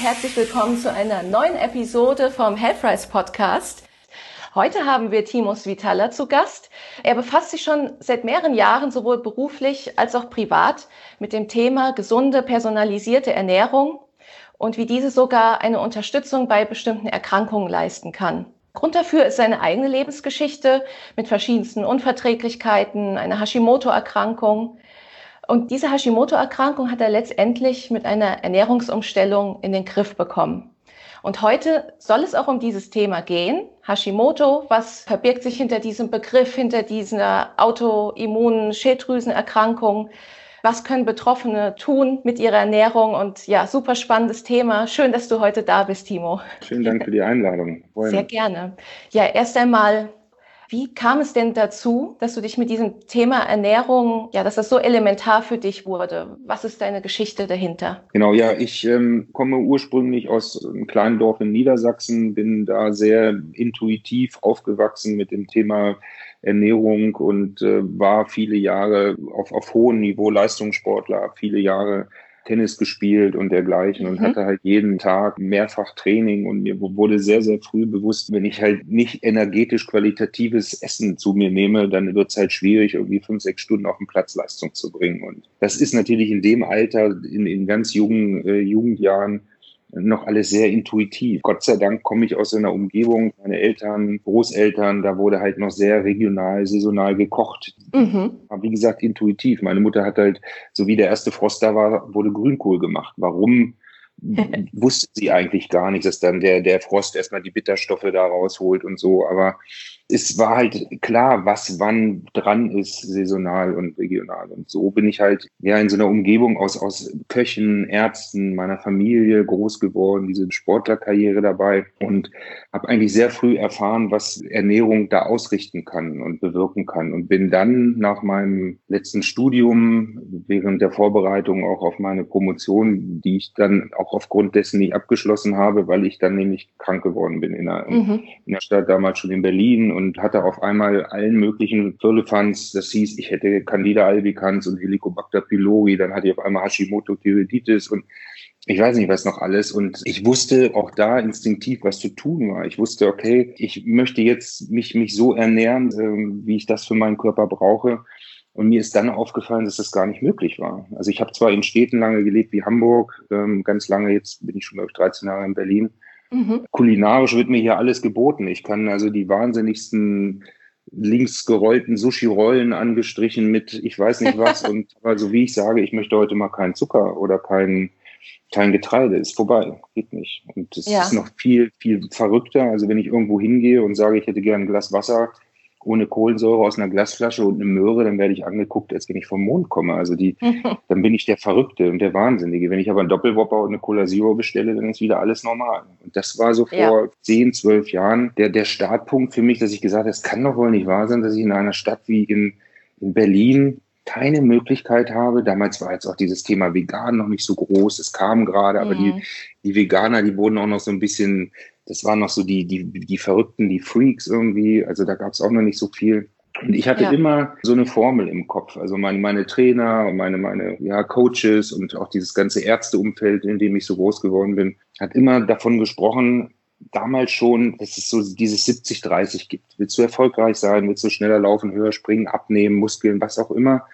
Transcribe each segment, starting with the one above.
herzlich willkommen zu einer neuen Episode vom Healthrise Podcast. Heute haben wir Timos Vitala zu Gast. Er befasst sich schon seit mehreren Jahren sowohl beruflich als auch privat mit dem Thema gesunde, personalisierte Ernährung und wie diese sogar eine Unterstützung bei bestimmten Erkrankungen leisten kann. Grund dafür ist seine eigene Lebensgeschichte mit verschiedensten Unverträglichkeiten, einer Hashimoto-Erkrankung, und diese Hashimoto-Erkrankung hat er letztendlich mit einer Ernährungsumstellung in den Griff bekommen. Und heute soll es auch um dieses Thema gehen. Hashimoto, was verbirgt sich hinter diesem Begriff, hinter dieser autoimmunen Schilddrüsenerkrankung? Was können Betroffene tun mit ihrer Ernährung? Und ja, super spannendes Thema. Schön, dass du heute da bist, Timo. Vielen Dank für die Einladung. Sehr gerne. Ja, erst einmal, wie kam es denn dazu, dass du dich mit diesem Thema Ernährung, ja, dass das so elementar für dich wurde? Was ist deine Geschichte dahinter? Genau, ja, ich ähm, komme ursprünglich aus einem kleinen Dorf in Niedersachsen, bin da sehr intuitiv aufgewachsen mit dem Thema Ernährung und äh, war viele Jahre auf, auf hohem Niveau Leistungssportler, viele Jahre Tennis gespielt und dergleichen und mhm. hatte halt jeden Tag mehrfach Training und mir wurde sehr, sehr früh bewusst, wenn ich halt nicht energetisch qualitatives Essen zu mir nehme, dann wird es halt schwierig, irgendwie fünf, sechs Stunden auf den Platz Leistung zu bringen. Und das ist natürlich in dem Alter, in, in ganz jungen äh, Jugendjahren, noch alles sehr intuitiv. Gott sei Dank komme ich aus einer Umgebung, meine Eltern, Großeltern, da wurde halt noch sehr regional, saisonal gekocht. Mhm. Aber wie gesagt, intuitiv. Meine Mutter hat halt, so wie der erste Frost da war, wurde Grünkohl gemacht. Warum? wusste sie eigentlich gar nicht, dass dann der, der Frost erstmal die Bitterstoffe da rausholt und so. Aber es war halt klar, was wann dran ist, saisonal und regional. Und so bin ich halt ja in so einer Umgebung aus, aus Köchen, Ärzten, meiner Familie groß geworden, diese Sportlerkarriere dabei und habe eigentlich sehr früh erfahren, was Ernährung da ausrichten kann und bewirken kann. Und bin dann nach meinem letzten Studium, während der Vorbereitung auch auf meine Promotion, die ich dann auch aufgrund dessen nicht abgeschlossen habe, weil ich dann nämlich krank geworden bin in der, mhm. in der Stadt, damals schon in Berlin und hatte auf einmal allen möglichen Firlefanz. Das hieß, ich hätte Candida albicans und Helicobacter pylori, dann hatte ich auf einmal Hashimoto Thyreoiditis und ich weiß nicht was noch alles. Und ich wusste auch da instinktiv, was zu tun war. Ich wusste, okay, ich möchte jetzt mich, mich so ernähren, äh, wie ich das für meinen Körper brauche. Und mir ist dann aufgefallen, dass das gar nicht möglich war. Also ich habe zwar in Städten lange gelebt wie Hamburg, ähm, ganz lange, jetzt bin ich schon über 13 Jahre in Berlin, Mhm. Kulinarisch wird mir hier alles geboten. Ich kann also die wahnsinnigsten links gerollten Sushi-Rollen angestrichen mit ich weiß nicht was. und also wie ich sage, ich möchte heute mal keinen Zucker oder kein, kein Getreide, ist vorbei, geht nicht. Und es ja. ist noch viel, viel verrückter. Also wenn ich irgendwo hingehe und sage, ich hätte gerne ein Glas Wasser, ohne Kohlensäure aus einer Glasflasche und eine Möhre, dann werde ich angeguckt, als wenn ich vom Mond komme. Also die, dann bin ich der Verrückte und der Wahnsinnige. Wenn ich aber einen Doppelwopper und eine Cola Zero bestelle, dann ist wieder alles normal. Und das war so vor ja. zehn, zwölf Jahren der, der Startpunkt für mich, dass ich gesagt habe, es kann doch wohl nicht wahr sein, dass ich in einer Stadt wie in, in Berlin keine Möglichkeit habe. Damals war jetzt auch dieses Thema Vegan noch nicht so groß. Es kam gerade, aber die, mhm. die Veganer, die wurden auch noch so ein bisschen das waren noch so die, die, die Verrückten, die Freaks irgendwie. Also da gab es auch noch nicht so viel. Und ich hatte ja. immer so eine Formel im Kopf. Also meine, meine Trainer und meine, meine ja, Coaches und auch dieses ganze Ärzteumfeld, in dem ich so groß geworden bin, hat immer davon gesprochen, damals schon, dass es so dieses 70-30 gibt. Willst du erfolgreich sein, willst du schneller laufen, höher springen, abnehmen, Muskeln, was auch immer,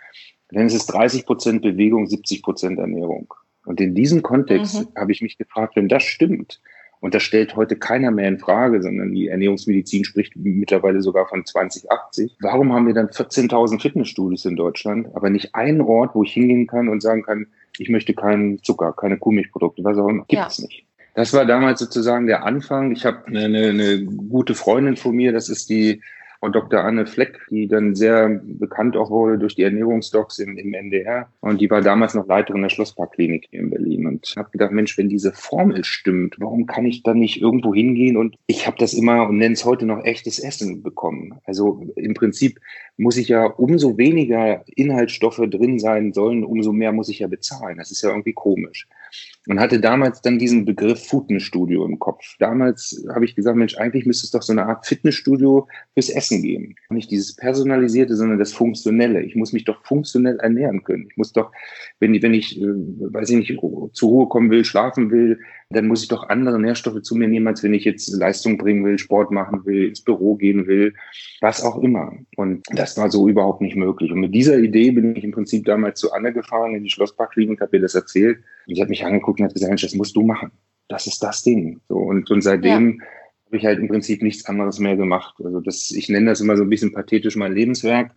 dann ist es 30 Prozent Bewegung, 70 Prozent Ernährung. Und in diesem Kontext mhm. habe ich mich gefragt, wenn das stimmt, und das stellt heute keiner mehr in Frage, sondern die Ernährungsmedizin spricht mittlerweile sogar von 2080. Warum haben wir dann 14.000 Fitnessstudios in Deutschland, aber nicht einen Ort, wo ich hingehen kann und sagen kann, ich möchte keinen Zucker, keine Kuhmilchprodukte, was auch immer, gibt es ja. nicht. Das war damals sozusagen der Anfang. Ich habe eine, eine gute Freundin von mir, das ist die Frau Dr. Anne Fleck, die dann sehr bekannt auch wurde durch die Ernährungsdocs im, im NDR. Und die war damals noch Leiterin der Schlossparkklinik hier in Berlin. Und habe gedacht, Mensch, wenn diese Formel stimmt, warum kann ich dann nicht irgendwo hingehen? Und ich habe das immer und nenne es heute noch echtes Essen bekommen. Also im Prinzip muss ich ja umso weniger Inhaltsstoffe drin sein sollen, umso mehr muss ich ja bezahlen. Das ist ja irgendwie komisch und hatte damals dann diesen Begriff Fitnessstudio im Kopf. Damals habe ich gesagt, Mensch, eigentlich müsste es doch so eine Art Fitnessstudio fürs Essen geben. Nicht dieses personalisierte, sondern das funktionelle. Ich muss mich doch funktionell ernähren können. Ich muss doch, wenn, wenn ich, äh, weiß ich nicht, zur Ruhe kommen will, schlafen will, dann muss ich doch andere Nährstoffe zu mir nehmen, als wenn ich jetzt Leistung bringen will, Sport machen will, ins Büro gehen will, was auch immer. Und das war so überhaupt nicht möglich. Und mit dieser Idee bin ich im Prinzip damals zu Anne gefahren in die Schlossparkklinik, habe ihr das erzählt. Und sie hat mich angeguckt und hat gesagt, Mensch, das musst du machen. Das ist das Ding. So, und, und seitdem ja. habe ich halt im Prinzip nichts anderes mehr gemacht. Also das, ich nenne das immer so ein bisschen pathetisch mein Lebenswerk.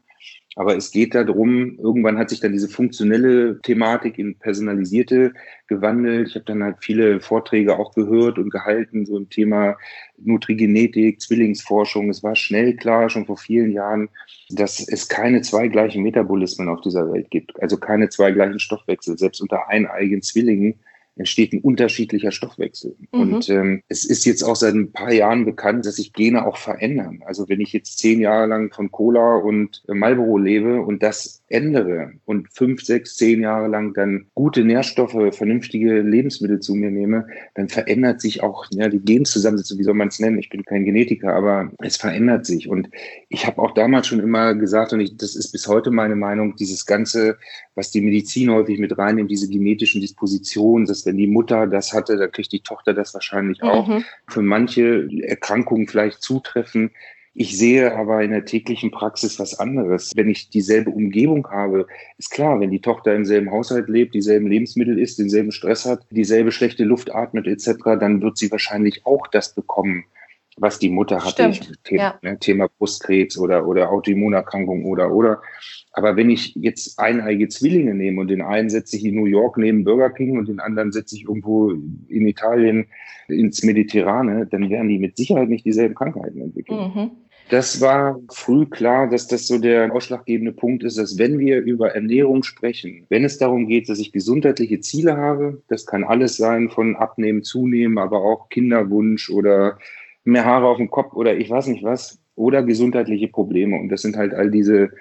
Aber es geht darum, irgendwann hat sich dann diese funktionelle Thematik in personalisierte gewandelt. Ich habe dann halt viele Vorträge auch gehört und gehalten, so im Thema Nutrigenetik, Zwillingsforschung. Es war schnell klar, schon vor vielen Jahren, dass es keine zwei gleichen Metabolismen auf dieser Welt gibt. Also keine zwei gleichen Stoffwechsel. Selbst unter eineigen Zwillingen entsteht ein unterschiedlicher Stoffwechsel. Mhm. Und ähm, es ist jetzt auch seit ein paar Jahren bekannt, dass sich Gene auch verändern. Also wenn ich jetzt zehn Jahre lang von Cola und Marlboro lebe und das ändere und fünf, sechs, zehn Jahre lang dann gute Nährstoffe, vernünftige Lebensmittel zu mir nehme, dann verändert sich auch ja, die Genzusammensetzung, wie soll man es nennen? Ich bin kein Genetiker, aber es verändert sich. Und ich habe auch damals schon immer gesagt, und ich, das ist bis heute meine Meinung, dieses Ganze, was die Medizin häufig mit reinnimmt, diese genetischen Dispositionen, dass wenn die Mutter das hatte, dann kriegt die Tochter das wahrscheinlich auch. Mhm. Für manche Erkrankungen vielleicht zutreffen. Ich sehe aber in der täglichen Praxis was anderes. Wenn ich dieselbe Umgebung habe, ist klar, wenn die Tochter im selben Haushalt lebt, dieselben Lebensmittel isst, denselben Stress hat, dieselbe schlechte Luft atmet etc., dann wird sie wahrscheinlich auch das bekommen, was die Mutter hatte. Thema, ja. ne, Thema Brustkrebs oder, oder Autoimmunerkrankung oder, oder. Aber wenn ich jetzt eineige Zwillinge nehme und den einen setze ich in New York neben Burger King und den anderen setze ich irgendwo in Italien ins Mediterrane, dann werden die mit Sicherheit nicht dieselben Krankheiten entwickeln. Mhm. Das war früh klar, dass das so der ausschlaggebende Punkt ist, dass wenn wir über Ernährung sprechen, wenn es darum geht, dass ich gesundheitliche Ziele habe, das kann alles sein von Abnehmen, Zunehmen, aber auch Kinderwunsch oder mehr Haare auf dem Kopf oder ich weiß nicht was, oder gesundheitliche Probleme. Und das sind halt all diese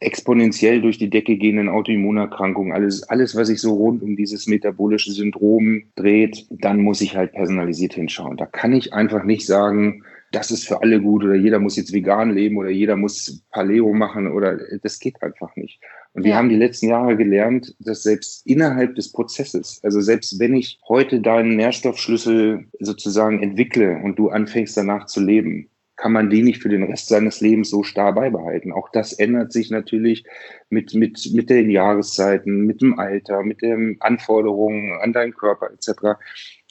exponentiell durch die Decke gehenden Autoimmunerkrankungen, alles, alles, was sich so rund um dieses metabolische Syndrom dreht, dann muss ich halt personalisiert hinschauen. Da kann ich einfach nicht sagen, das ist für alle gut oder jeder muss jetzt vegan leben oder jeder muss Paleo machen oder das geht einfach nicht. Und wir ja. haben die letzten Jahre gelernt, dass selbst innerhalb des Prozesses, also selbst wenn ich heute deinen Nährstoffschlüssel sozusagen entwickle und du anfängst danach zu leben, kann man die nicht für den Rest seines Lebens so starr beibehalten. Auch das ändert sich natürlich mit, mit, mit den Jahreszeiten, mit dem Alter, mit den Anforderungen an deinen Körper etc.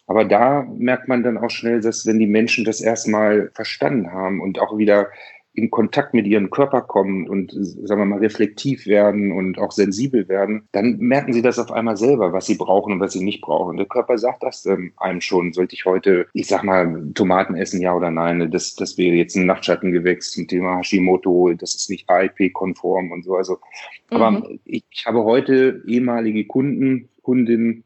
Aber da merkt man dann auch schnell, dass wenn die Menschen das erstmal verstanden haben und auch wieder in Kontakt mit ihrem Körper kommen und, sagen wir mal, reflektiv werden und auch sensibel werden, dann merken sie das auf einmal selber, was sie brauchen und was sie nicht brauchen. Der Körper sagt das ähm, einem schon. Sollte ich heute, ich sag mal, Tomaten essen, ja oder nein? Das, das wäre jetzt ein Nachtschattengewächs zum Thema Hashimoto. Das ist nicht AIP-konform und so. Also, mhm. aber ich, ich habe heute ehemalige Kunden, Kundinnen,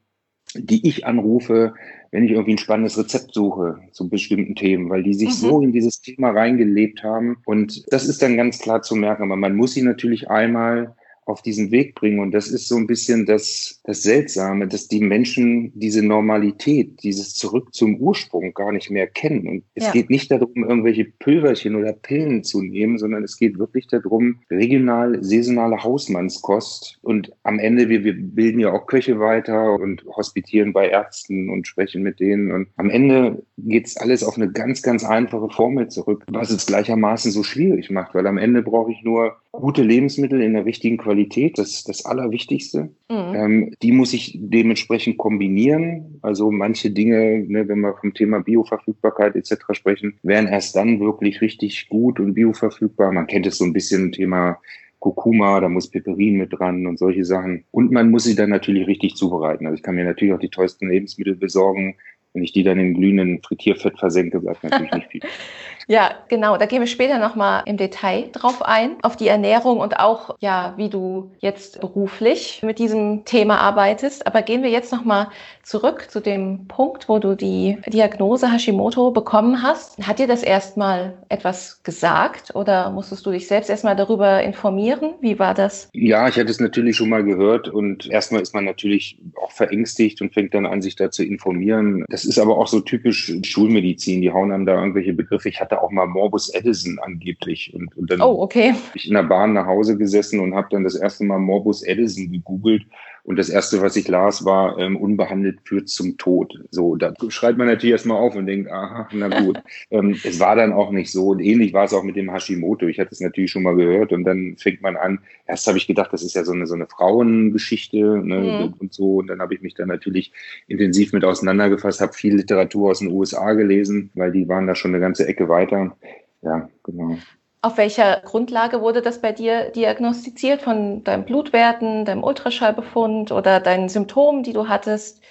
die ich anrufe, wenn ich irgendwie ein spannendes Rezept suche zu bestimmten Themen, weil die sich mhm. so in dieses Thema reingelebt haben. Und das ist dann ganz klar zu merken. Aber man muss sie natürlich einmal auf diesen Weg bringen. Und das ist so ein bisschen das, das Seltsame, dass die Menschen diese Normalität, dieses Zurück zum Ursprung gar nicht mehr kennen. Und es ja. geht nicht darum, irgendwelche Pülverchen oder Pillen zu nehmen, sondern es geht wirklich darum, regional, saisonale Hausmannskost. Und am Ende, wir, wir bilden ja auch Köche weiter und hospitieren bei Ärzten und sprechen mit denen. Und am Ende geht es alles auf eine ganz, ganz einfache Formel zurück, was es gleichermaßen so schwierig macht, weil am Ende brauche ich nur gute Lebensmittel in der richtigen Qualität, das ist das Allerwichtigste. Mhm. Ähm, die muss ich dementsprechend kombinieren. Also manche Dinge, ne, wenn wir vom Thema Bioverfügbarkeit etc. sprechen, wären erst dann wirklich richtig gut und bioverfügbar. Man kennt es so ein bisschen Thema Kurkuma, da muss Peperin mit dran und solche Sachen. Und man muss sie dann natürlich richtig zubereiten. Also ich kann mir natürlich auch die teuersten Lebensmittel besorgen. Wenn ich die dann in glühenden Frittierfett versenke, bleibt natürlich nicht viel. Ja, genau. Da gehen wir später nochmal im Detail drauf ein, auf die Ernährung und auch, ja, wie du jetzt beruflich mit diesem Thema arbeitest. Aber gehen wir jetzt nochmal zurück zu dem Punkt, wo du die Diagnose Hashimoto bekommen hast. Hat dir das erstmal etwas gesagt oder musstest du dich selbst erstmal darüber informieren? Wie war das? Ja, ich hatte es natürlich schon mal gehört und erstmal ist man natürlich auch verängstigt und fängt dann an, sich da zu informieren. Das ist aber auch so typisch Schulmedizin. Die hauen einem da irgendwelche Begriffe. Ich hatte auch mal Morbus Edison angeblich. Und, und dann oh, okay. bin ich in der Bahn nach Hause gesessen und habe dann das erste Mal Morbus Edison gegoogelt Und das erste, was ich las, war ähm, unbehandelt führt zum Tod. So, da schreit man natürlich erstmal auf und denkt, aha, na gut. ähm, es war dann auch nicht so. Und ähnlich war es auch mit dem Hashimoto. Ich hatte es natürlich schon mal gehört und dann fängt man an. Erst habe ich gedacht, das ist ja so eine, so eine Frauengeschichte ne, mhm. und so. Und dann habe ich mich dann natürlich intensiv mit auseinandergefasst, habe viel Literatur aus den USA gelesen, weil die waren da schon eine ganze Ecke weiter. Ja, genau. Auf welcher Grundlage wurde das bei dir diagnostiziert? Von deinen Blutwerten, deinem Ultraschallbefund oder deinen Symptomen, die du hattest?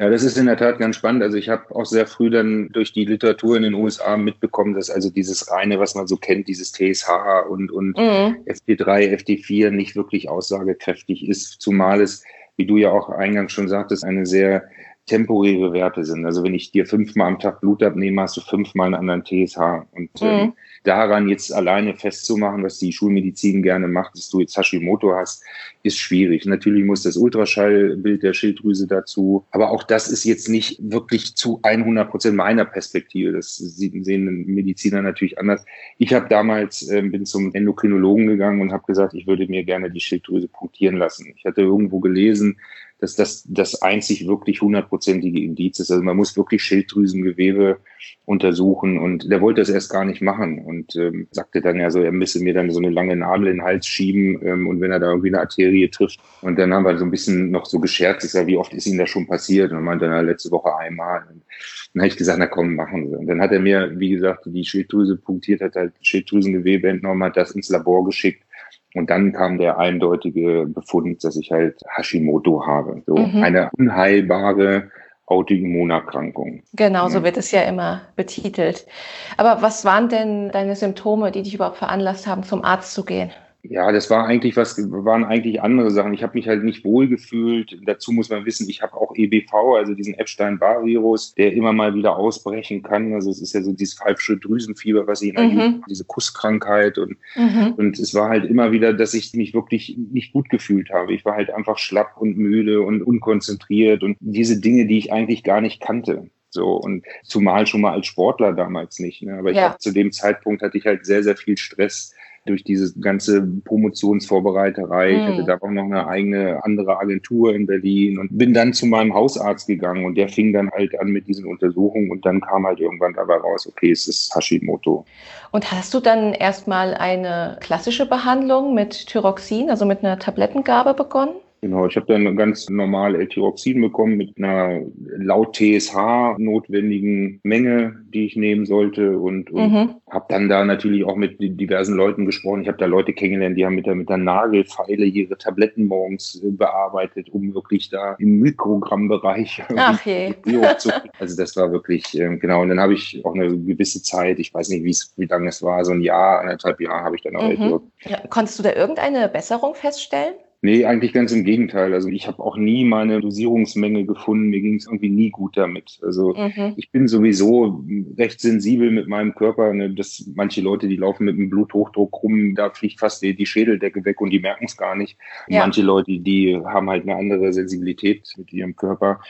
Ja, das ist in der Tat ganz spannend. Also ich habe auch sehr früh dann durch die Literatur in den USA mitbekommen, dass also dieses reine, was man so kennt, dieses TSH und, und mhm. FT3, FT4 nicht wirklich aussagekräftig ist, zumal es, wie du ja auch eingangs schon sagtest, eine sehr temporäre Werte sind. Also wenn ich dir fünfmal am Tag Blut abnehme, hast du fünfmal einen anderen TSH. Und mhm. ähm, daran jetzt alleine festzumachen, was die Schulmedizin gerne macht, dass du jetzt Hashimoto hast, ist schwierig. Natürlich muss das Ultraschallbild der Schilddrüse dazu, aber auch das ist jetzt nicht wirklich zu 100 Prozent meiner Perspektive. Das sehen Mediziner natürlich anders. Ich habe damals äh, bin zum Endokrinologen gegangen und habe gesagt, ich würde mir gerne die Schilddrüse punktieren lassen. Ich hatte irgendwo gelesen, dass das das einzig wirklich hundertprozentige Indiz ist. Also man muss wirklich Schilddrüsengewebe untersuchen und der wollte das erst gar nicht machen und ähm, sagte dann ja so, er müsse mir dann so eine lange Nadel in den Hals schieben ähm, und wenn er da irgendwie eine Arterie trifft und dann haben wir so ein bisschen noch so gescherzt, ich sage, wie oft ist Ihnen das schon passiert und meinte, na, letzte Woche einmal. Und dann habe ich gesagt, na komm, machen Sie. Und dann hat er mir, wie gesagt, die Schilddrüse punktiert, hat halt Schilddrüsengewebe entnommen, hat das ins Labor geschickt und dann kam der eindeutige Befund, dass ich halt Hashimoto habe. So mhm. eine unheilbare Autoimmunerkrankung. Genau, so wird es ja immer betitelt. Aber was waren denn deine Symptome, die dich überhaupt veranlasst haben, zum Arzt zu gehen? Ja, das war eigentlich was, waren eigentlich andere Sachen. Ich habe mich halt nicht wohl gefühlt. Dazu muss man wissen, ich habe auch EBV, also diesen Epstein-Barr-Virus, der immer mal wieder ausbrechen kann. Also es ist ja so dieses falsche Drüsenfieber, was ich in mhm. diese Kusskrankheit und, mhm. und es war halt immer wieder, dass ich mich wirklich nicht gut gefühlt habe. Ich war halt einfach schlapp und müde und unkonzentriert und diese Dinge, die ich eigentlich gar nicht kannte. So, und zumal schon mal als Sportler damals nicht. Ne? Aber ich ja. zu dem Zeitpunkt hatte ich halt sehr, sehr viel Stress durch diese ganze Promotionsvorbereiterei. Mhm. Ich hatte hm. da auch noch eine eigene andere Agentur in Berlin und bin dann zu meinem Hausarzt gegangen und der fing dann halt an mit diesen Untersuchungen und dann kam halt irgendwann dabei raus, okay, es ist Hashimoto. Und hast du dann erstmal eine klassische Behandlung mit Thyroxin, also mit einer Tablettengabe begonnen? Genau, ich habe dann ganz normal L-Tyroxin bekommen mit einer laut TSH notwendigen Menge, die ich nehmen sollte und, und mhm. habe dann da natürlich auch mit diversen Leuten gesprochen. Ich habe da Leute kennengelernt, die haben mit der, mit der Nagelfeile ihre Tabletten morgens äh, bearbeitet, um wirklich da im Mikrogrammbereich Ach je. zu Also das war wirklich, äh, genau. Und dann habe ich auch eine gewisse Zeit, ich weiß nicht, wie lange es war, so ein Jahr, anderthalb Jahre habe ich dann auch mhm. Ja. Konntest du da irgendeine Besserung feststellen? Nee, eigentlich ganz im Gegenteil. Also ich habe auch nie meine Dosierungsmenge gefunden. Mir ging es irgendwie nie gut damit. Also mhm. ich bin sowieso recht sensibel mit meinem Körper. Ne, dass manche Leute, die laufen mit einem Bluthochdruck rum, da fliegt fast die, die Schädeldecke weg und die merken es gar nicht. Ja. Manche Leute, die haben halt eine andere Sensibilität mit ihrem Körper.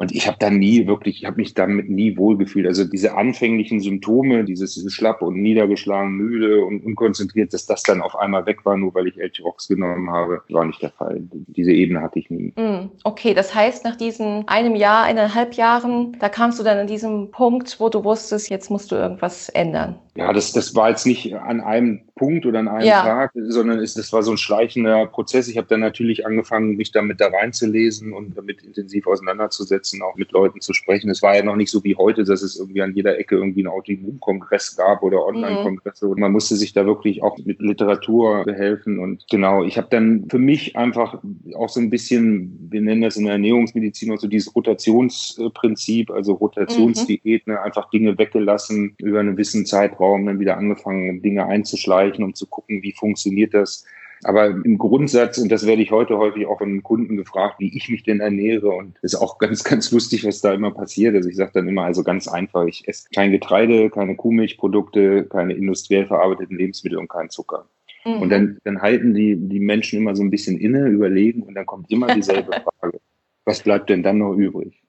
Und ich habe da nie wirklich, ich habe mich damit nie wohlgefühlt. Also diese anfänglichen Symptome, dieses schlapp und niedergeschlagen, müde und unkonzentriert, dass das dann auf einmal weg war, nur weil ich L-Tyrox genommen habe, war nicht der Fall. Diese Ebene hatte ich nie. Mm, okay, das heißt, nach diesen einem Jahr, eineinhalb Jahren, da kamst du dann an diesem Punkt, wo du wusstest, jetzt musst du irgendwas ändern. Ja, das, das war jetzt nicht an einem Punkt oder an einem ja. Tag, sondern es, das war so ein schleichender Prozess. Ich habe dann natürlich angefangen, mich damit da reinzulesen und damit intensiv auseinanderzusetzen, auch mit Leuten zu sprechen. Es war ja noch nicht so wie heute, dass es irgendwie an jeder Ecke irgendwie einen Autoimmunkongress gab oder Online-Kongresse. Mhm. Und man musste sich da wirklich auch mit Literatur behelfen. Und genau, ich habe dann für mich einfach auch so ein bisschen, wir nennen das in der Ernährungsmedizin auch so dieses Rotationsprinzip, also Rotationsdiät, mhm. ne, einfach Dinge weggelassen über einen gewissen Zeitraum Raum dann wieder angefangen, Dinge einzuschleichen, um zu gucken, wie funktioniert das. Aber im Grundsatz, und das werde ich heute häufig auch von Kunden gefragt, wie ich mich denn ernähre. Und das ist auch ganz, ganz lustig, was da immer passiert. Also ich sage dann immer, also ganz einfach, ich esse kein Getreide, keine Kuhmilchprodukte, keine industriell verarbeiteten Lebensmittel und keinen Zucker. Mhm. Und dann, dann halten die, die Menschen immer so ein bisschen inne, überlegen und dann kommt immer dieselbe Frage. Was bleibt denn dann noch übrig?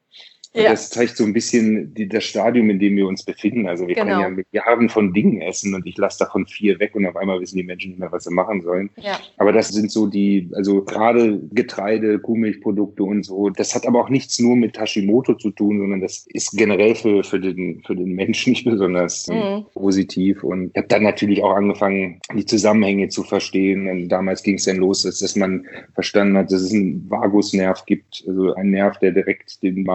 Ja. Das zeigt so ein bisschen die, das Stadium, in dem wir uns befinden. Also wir genau. können ja Milliarden von Dingen essen und ich lasse davon vier weg und auf einmal wissen die Menschen nicht mehr, was sie machen sollen. Ja. Aber das sind so die, also gerade Getreide, Kuhmilchprodukte und so. Das hat aber auch nichts nur mit Hashimoto zu tun, sondern das ist generell für, für, den, für den Menschen nicht besonders mhm. positiv. Und ich habe dann natürlich auch angefangen, die Zusammenhänge zu verstehen. Und damals ging es dann los, dass, dass man verstanden hat, dass es einen Vagusnerv gibt, also ein Nerv, der direkt den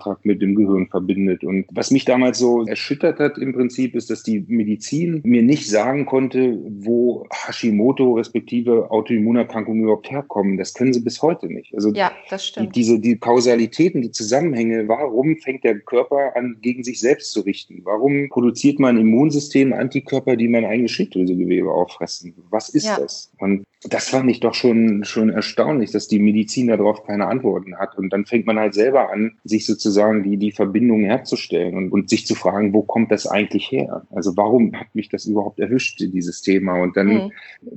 Magen-Darm-Trakt mit dem Gehirn verbindet. Und was mich damals so erschüttert hat im Prinzip, ist, dass die Medizin mir nicht sagen konnte, wo Hashimoto respektive Autoimmunerkrankungen überhaupt herkommen. Das können sie bis heute nicht. Also ja, das stimmt. Die, diese die Kausalitäten, die Zusammenhänge, warum fängt der Körper an, gegen sich selbst zu richten? Warum produziert man im Immunsystem Antikörper, die man eigenes Schilddrüsegewebe auffressen? Was ist ja. das? Und das fand ich doch schon, schon erstaunlich, dass die Medizin darauf keine Antworten hat. Und dann fängt man halt selber an, sich sozusagen die, die Verbindung herzustellen und, und sich zu fragen, wo kommt das eigentlich her? Also warum hat mich das überhaupt erwischt, dieses Thema? Und dann mhm.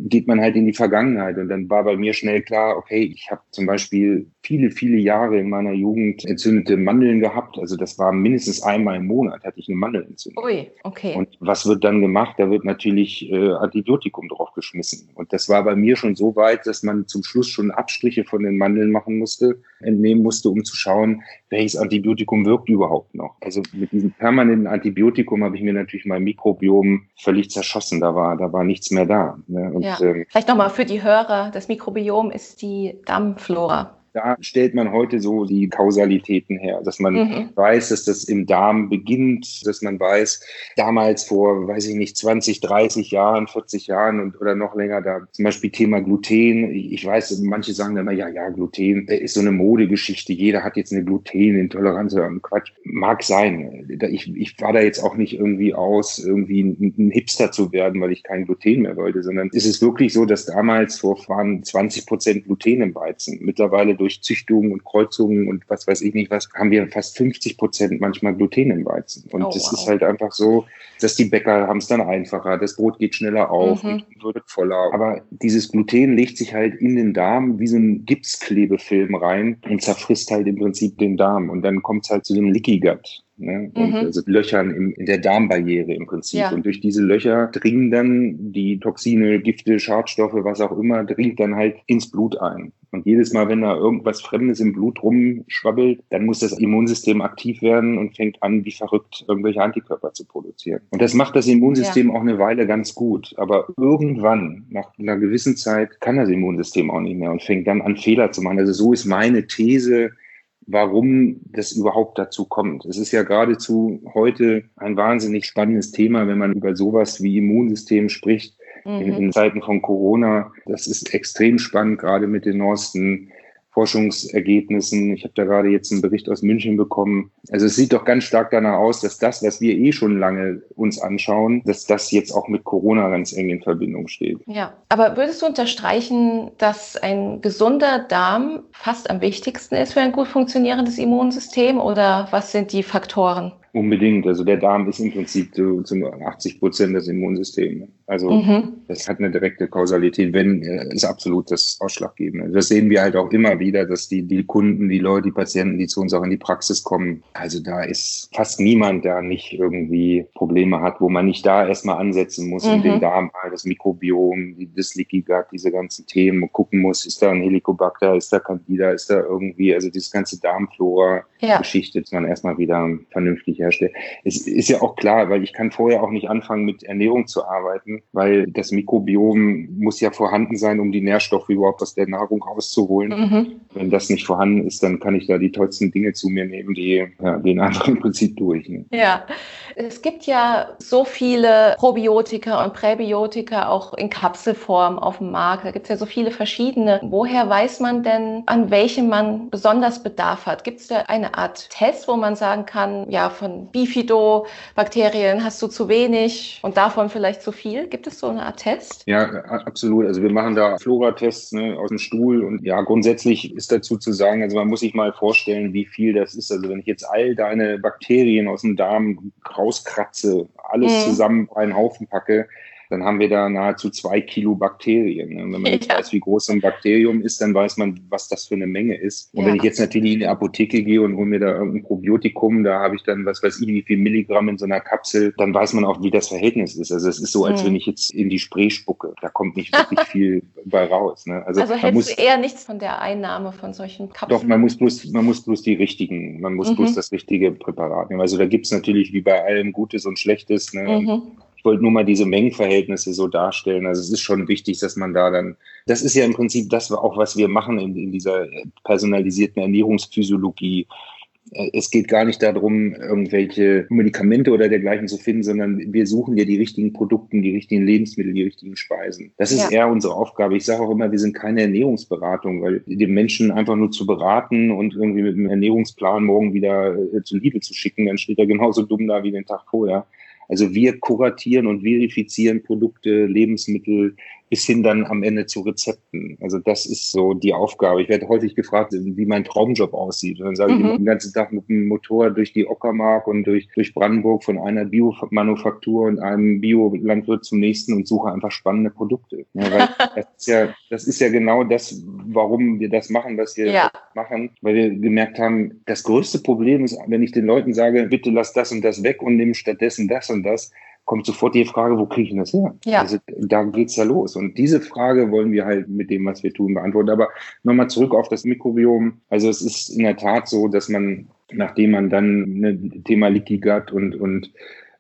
geht man halt in die Vergangenheit. Und dann war bei mir schnell klar, okay, ich habe zum Beispiel viele, viele Jahre in meiner Jugend entzündete Mandeln gehabt. Also das war mindestens einmal im Monat hatte ich eine Mandelentzündung. Ui, okay. Und was wird dann gemacht? Da wird natürlich äh, Antibiotikum draufgeschmissen. Und das war bei mir schon so weit, dass man zum Schluss schon Abstriche von den Mandeln machen musste, entnehmen musste, um zu schauen, welches Antibiotikum wirkt überhaupt noch. Also mit diesem permanenten Antibiotikum habe ich mir natürlich mein Mikrobiom völlig zerschossen. Da war, da war nichts mehr da. Ne? Und, ja. ähm, Vielleicht nochmal für die Hörer, das Mikrobiom ist die Darmflora da stellt man heute so die Kausalitäten her, dass man mhm. weiß, dass das im Darm beginnt, dass man weiß, damals vor, weiß ich nicht, 20, 30 Jahren, 40 Jahren und, oder noch länger, da zum Beispiel Thema Gluten. Ich weiß, manche sagen immer, ja, ja, Gluten ist so eine Modegeschichte. Jeder hat jetzt eine Glutenintoleranz oder Quatsch. Mag sein. Ich, ich war da jetzt auch nicht irgendwie aus, irgendwie ein, Hipster zu werden, weil ich kein Gluten mehr wollte, sondern es ist wirklich so, dass damals vor waren 20 Prozent Gluten im Weizen. Mittlerweile durch Züchtungen und Kreuzungen und was weiß ich nicht was, haben wir fast 50 Prozent manchmal Gluten im Weizen. Und oh, das wow. ist halt einfach so, dass die Bäcker haben es dann einfacher, das Brot geht schneller auf mhm. und wird voller. Aber dieses Gluten legt sich halt in den Darm wie so ein Gipsklebefilm rein und zerfrisst halt im Prinzip den Darm. Und dann kommt es halt zu dem Licky Gut. Ne? Und mhm. also Löchern im, in der Darmbarriere im Prinzip. Ja. Und durch diese Löcher dringen dann die Toxine, Gifte, Schadstoffe, was auch immer, dringt dann halt ins Blut ein. Und jedes Mal, wenn da irgendwas Fremdes im Blut rumschwabbelt, dann muss das Immunsystem aktiv werden und fängt an, wie verrückt, irgendwelche Antikörper zu produzieren. Und das macht das Immunsystem ja. auch eine Weile ganz gut. Aber irgendwann, nach einer gewissen Zeit, kann das Immunsystem auch nicht mehr und fängt dann an, Fehler zu machen. Also so ist meine These, warum das überhaupt dazu kommt. Es ist ja geradezu heute ein wahnsinnig spannendes Thema, wenn man über sowas wie Immunsystem spricht. Mhm. In, in Zeiten von Corona, das ist extrem spannend, gerade mit den neuesten Forschungsergebnissen. Ich habe da gerade jetzt einen Bericht aus München bekommen. Also es sieht doch ganz stark danach aus, dass das, was wir eh schon lange uns anschauen, dass das jetzt auch mit Corona ganz eng in Verbindung steht. Ja, aber würdest du unterstreichen, dass ein gesunder Darm fast am wichtigsten ist für ein gut funktionierendes Immunsystem oder was sind die Faktoren? Unbedingt. Also der Darm ist im Prinzip zu, zu 80 Prozent des Immunsystems. Also mhm. das hat eine direkte Kausalität, wenn äh, ist absolut das Ausschlaggebende. Das sehen wir halt auch immer wieder, dass die, die Kunden, die Leute, die Patienten, die zu uns auch in die Praxis kommen, also da ist fast niemand, der nicht irgendwie Probleme hat, wo man nicht da erstmal ansetzen muss mhm. in den Darm, das Mikrobiom, das Leaky Gut, diese ganzen Themen und gucken muss, ist da ein Helicobacter, ist da Candida, ist da irgendwie, also dieses ganze Darmflora-Geschichte, ja. dass man erstmal wieder vernünftig herstelle. Es ist ja auch klar, weil ich kann vorher auch nicht anfangen, mit Ernährung zu arbeiten, weil das Mikrobiom muss ja vorhanden sein, um die Nährstoffe überhaupt aus der Nahrung rauszuholen. Mhm. Wenn das nicht vorhanden ist, dann kann ich da die tollsten Dinge zu mir nehmen, die ja, gehen einfach im Prinzip durch. Ne? Ja, es gibt ja so viele Probiotika und Präbiotika auch in Kapselform auf dem Markt. Da gibt es ja so viele verschiedene. Woher weiß man denn, an welchem man besonders Bedarf hat? Gibt es da eine Art Test, wo man sagen kann, ja, von Bifidobakterien hast du zu wenig und davon vielleicht zu viel? Gibt es so eine Art Test? Ja, absolut. Also wir machen da Flora-Tests ne, aus dem Stuhl und ja, grundsätzlich ist dazu zu sagen, also man muss sich mal vorstellen, wie viel das ist. Also wenn ich jetzt all deine Bakterien aus dem Darm rauskratze, alles mhm. zusammen auf einen Haufen packe, dann haben wir da nahezu zwei Kilo Bakterien. Und wenn man jetzt ja. weiß, wie groß so ein Bakterium ist, dann weiß man, was das für eine Menge ist. Und ja. wenn ich jetzt natürlich in die Apotheke gehe und hole mir da irgendein Probiotikum, da habe ich dann, was weiß ich, wie viel Milligramm in so einer Kapsel, dann weiß man auch, wie das Verhältnis ist. Also es ist so, als mhm. wenn ich jetzt in die Spree spucke. Da kommt nicht wirklich viel bei raus. Ne? Also, also hältst muss, du eher nichts von der Einnahme von solchen Kapseln? Doch, man muss bloß, man muss bloß die richtigen, man muss mhm. bloß das richtige Präparat nehmen. Also da gibt es natürlich wie bei allem Gutes und Schlechtes. Ne? Mhm. Ich wollte nur mal diese Mengenverhältnisse so darstellen. Also es ist schon wichtig, dass man da dann, das ist ja im Prinzip das auch, was wir machen in, in dieser personalisierten Ernährungsphysiologie. Äh, es geht gar nicht darum, irgendwelche Medikamente oder dergleichen zu finden, sondern wir suchen ja die richtigen Produkte, die richtigen Lebensmittel, die richtigen Speisen. Das ist ja. eher unsere Aufgabe. Ich sage auch immer, wir sind keine Ernährungsberatung, weil den Menschen einfach nur zu beraten und irgendwie mit einem Ernährungsplan morgen wieder äh, zu Liebe zu schicken, dann steht er genauso dumm da wie den Tag vorher. Also wir kuratieren und verifizieren Produkte, Lebensmittel, bis hin dann am Ende zu Rezepten. Also das ist so die Aufgabe. Ich werde häufig gefragt, wie mein Traumjob aussieht. Und dann sage mhm. ich den ganzen Tag mit dem Motorrad durch die Ockermark und durch, durch Brandenburg von einer Biomanufaktur und einem Biolandwirt zum nächsten und suche einfach spannende Produkte. Ja, weil das, ist ja, das ist ja genau das, warum wir das machen, was wir ja. machen, weil wir gemerkt haben, das größte Problem ist, wenn ich den Leuten sage, bitte lass das und das weg und nimm stattdessen das und das, kommt sofort die Frage, wo kriege ich das her? Ja. Also da geht's ja los. Und diese Frage wollen wir halt mit dem, was wir tun, beantworten. Aber nochmal zurück auf das Mikrobiom. Also es ist in der Tat so, dass man, nachdem man dann ein Thema Leaky Gut und, und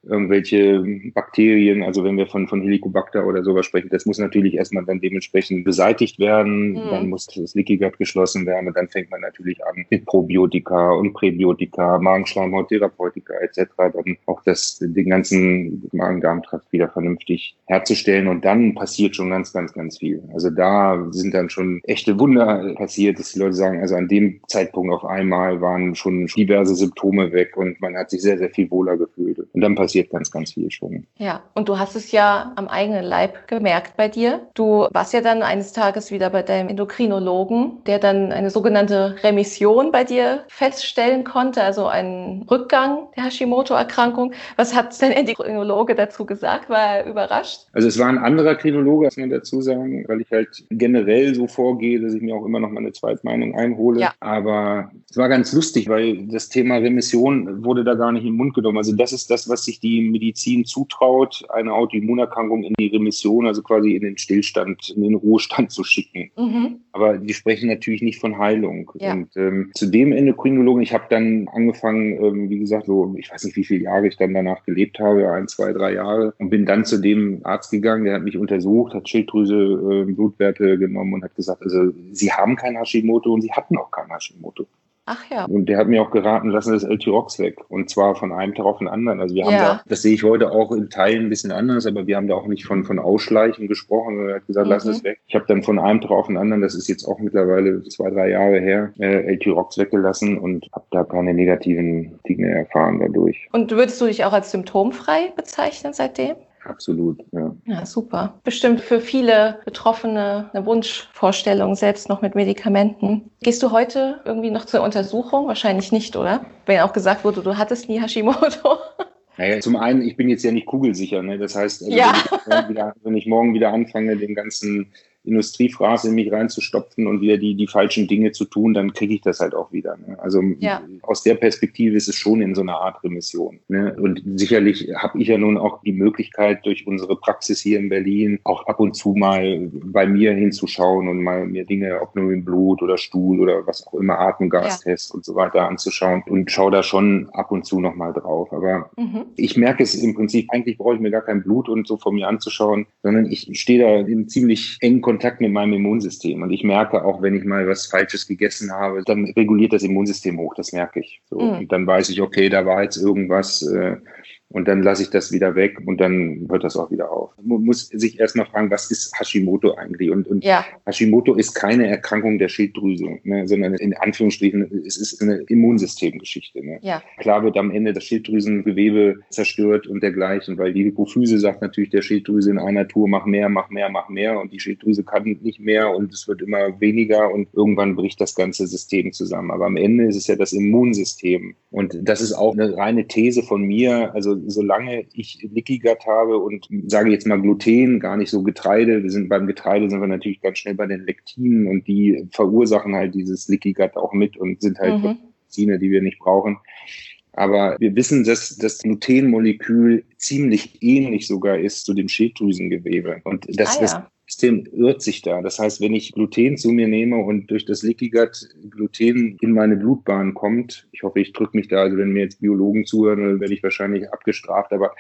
irgendwelche Bakterien, also wenn wir von, von Helicobacter oder sowas sprechen, das muss natürlich erstmal dann dementsprechend beseitigt werden, mhm. dann muss das Leaky Gut geschlossen werden und dann fängt man natürlich an mit Probiotika und Präbiotika, Magenschleimhauttherapeutika etc., dann auch das, den ganzen Magen-Darm-Trakt wieder vernünftig herzustellen und dann passiert schon ganz, ganz, ganz viel. Also da sind dann schon echte Wunder passiert, dass die Leute sagen, also an dem Zeitpunkt auf einmal waren schon diverse Symptome weg und man hat sich sehr, sehr viel wohler gefühlt. Und dann passiert passiert ganz, ganz viel schon. Ja, und du hast es ja am eigenen Leib gemerkt bei dir. Du warst ja dann eines Tages wieder bei deinem Endokrinologen, der dann eine sogenannte Remission bei dir feststellen konnte, also einen Rückgang der Hashimoto-Erkrankung. Was hat dein Endokrinologe dazu gesagt? War er überrascht? Also es war ein anderer Krinologe, muss man dazu sagen, weil ich halt generell so vorgehe, dass ich mir auch immer noch mal eine Zweitmeinung einhole. Ja. Aber es war ganz lustig, weil das Thema Remission wurde da gar nicht in den Mund genommen. Also das ist das, was sich die Medizin zutraut, eine Autoimmunerkrankung in die Remission, also quasi in den Stillstand, in den Ruhestand zu schicken. Mhm. Aber die sprechen natürlich nicht von Heilung. Ja. Und ähm, zu dem Endokrinologen, ich habe dann angefangen, ähm, wie gesagt, so, ich weiß nicht, wie viele Jahre ich dann danach gelebt habe, ein, zwei, drei Jahre, und bin dann zu dem Arzt gegangen, der hat mich untersucht, hat Schilddrüse, äh, Blutwerte genommen und hat gesagt, also Sie haben kein Hashimoto und Sie hatten auch kein Hashimoto. Ach ja. Und der hat mir auch geraten, lassen das LT-Rox weg. Und zwar von einem Tag auf den anderen. Also wir haben ja. da, das sehe ich heute auch in Teilen ein bisschen anders, aber wir haben da auch nicht von, von Ausschleichen gesprochen. Er hat gesagt, mhm. lassen es weg. Ich habe dann von einem Tag auf den anderen, das ist jetzt auch mittlerweile zwei, drei Jahre her, äh, LT-Rox weggelassen und habe da keine negativen Dinge erfahren dadurch. Und würdest du dich auch als symptomfrei bezeichnen seitdem? Absolut, ja. Ja, super. Bestimmt für viele Betroffene eine Wunschvorstellung, selbst noch mit Medikamenten. Gehst du heute irgendwie noch zur Untersuchung? Wahrscheinlich nicht, oder? Wenn auch gesagt wurde, du hattest nie Hashimoto. Naja, zum einen, ich bin jetzt ja nicht kugelsicher. Ne? Das heißt, also ja. wenn, ich wieder, wenn ich morgen wieder anfange, den ganzen Industriefraß in mich reinzustopfen und wieder die, die falschen Dinge zu tun, dann kriege ich das halt auch wieder. Ne? Also ja. aus der Perspektive ist es schon in so einer Art Remission. Ne? Und sicherlich habe ich ja nun auch die Möglichkeit, durch unsere Praxis hier in Berlin auch ab und zu mal bei mir hinzuschauen und mal mir Dinge, ob nur im Blut oder Stuhl oder was auch immer, Atemgastest ja. und so weiter anzuschauen und schaue da schon ab und zu nochmal drauf. Aber mhm. ich merke es im Prinzip, eigentlich brauche ich mir gar kein Blut und so von mir anzuschauen, sondern ich stehe da in ziemlich engen Kontakt mit meinem Immunsystem. Und ich merke auch, wenn ich mal was Falsches gegessen habe, dann reguliert das Immunsystem hoch. Das merke ich. So. Mhm. Und dann weiß ich, okay, da war jetzt irgendwas, äh, und dann lasse ich das wieder weg und dann hört das auch wieder auf. Man muss sich erstmal fragen, was ist Hashimoto eigentlich? Und, und ja. Hashimoto ist keine Erkrankung der Schilddrüse, ne, sondern in Anführungsstrichen, es ist eine Immunsystemgeschichte. Ne. Ja. Klar wird am Ende das Schilddrüsengewebe zerstört und dergleichen, weil die Hypophyse sagt natürlich der Schilddrüse in einer Tour, mach mehr, mach mehr, mach mehr und die Schilddrüse kann nicht mehr und es wird immer weniger und irgendwann bricht das ganze System zusammen. Aber am Ende ist es ja das Immunsystem und das ist auch eine reine These von mir. Also solange ich Leaky Gut habe und sage jetzt mal Gluten, gar nicht so Getreide, wir sind beim Getreide sind wir natürlich ganz schnell bei den Lektinen und die verursachen halt dieses Leaky Gut auch mit und sind halt mhm. Die wir nicht brauchen. Aber wir wissen, dass das Glutenmolekül ziemlich ähnlich sogar ist zu dem Schilddrüsengewebe. Und das, ah, ja. Das System irrt sich da. Das heißt, wenn ich Gluten zu mir nehme und durch das Leaky Gut Gluten in meine Blutbahn kommt, ich hoffe, ich drücke mich da, also wenn mir jetzt Biologen zuhören, dann werde ich wahrscheinlich abgestraft, aber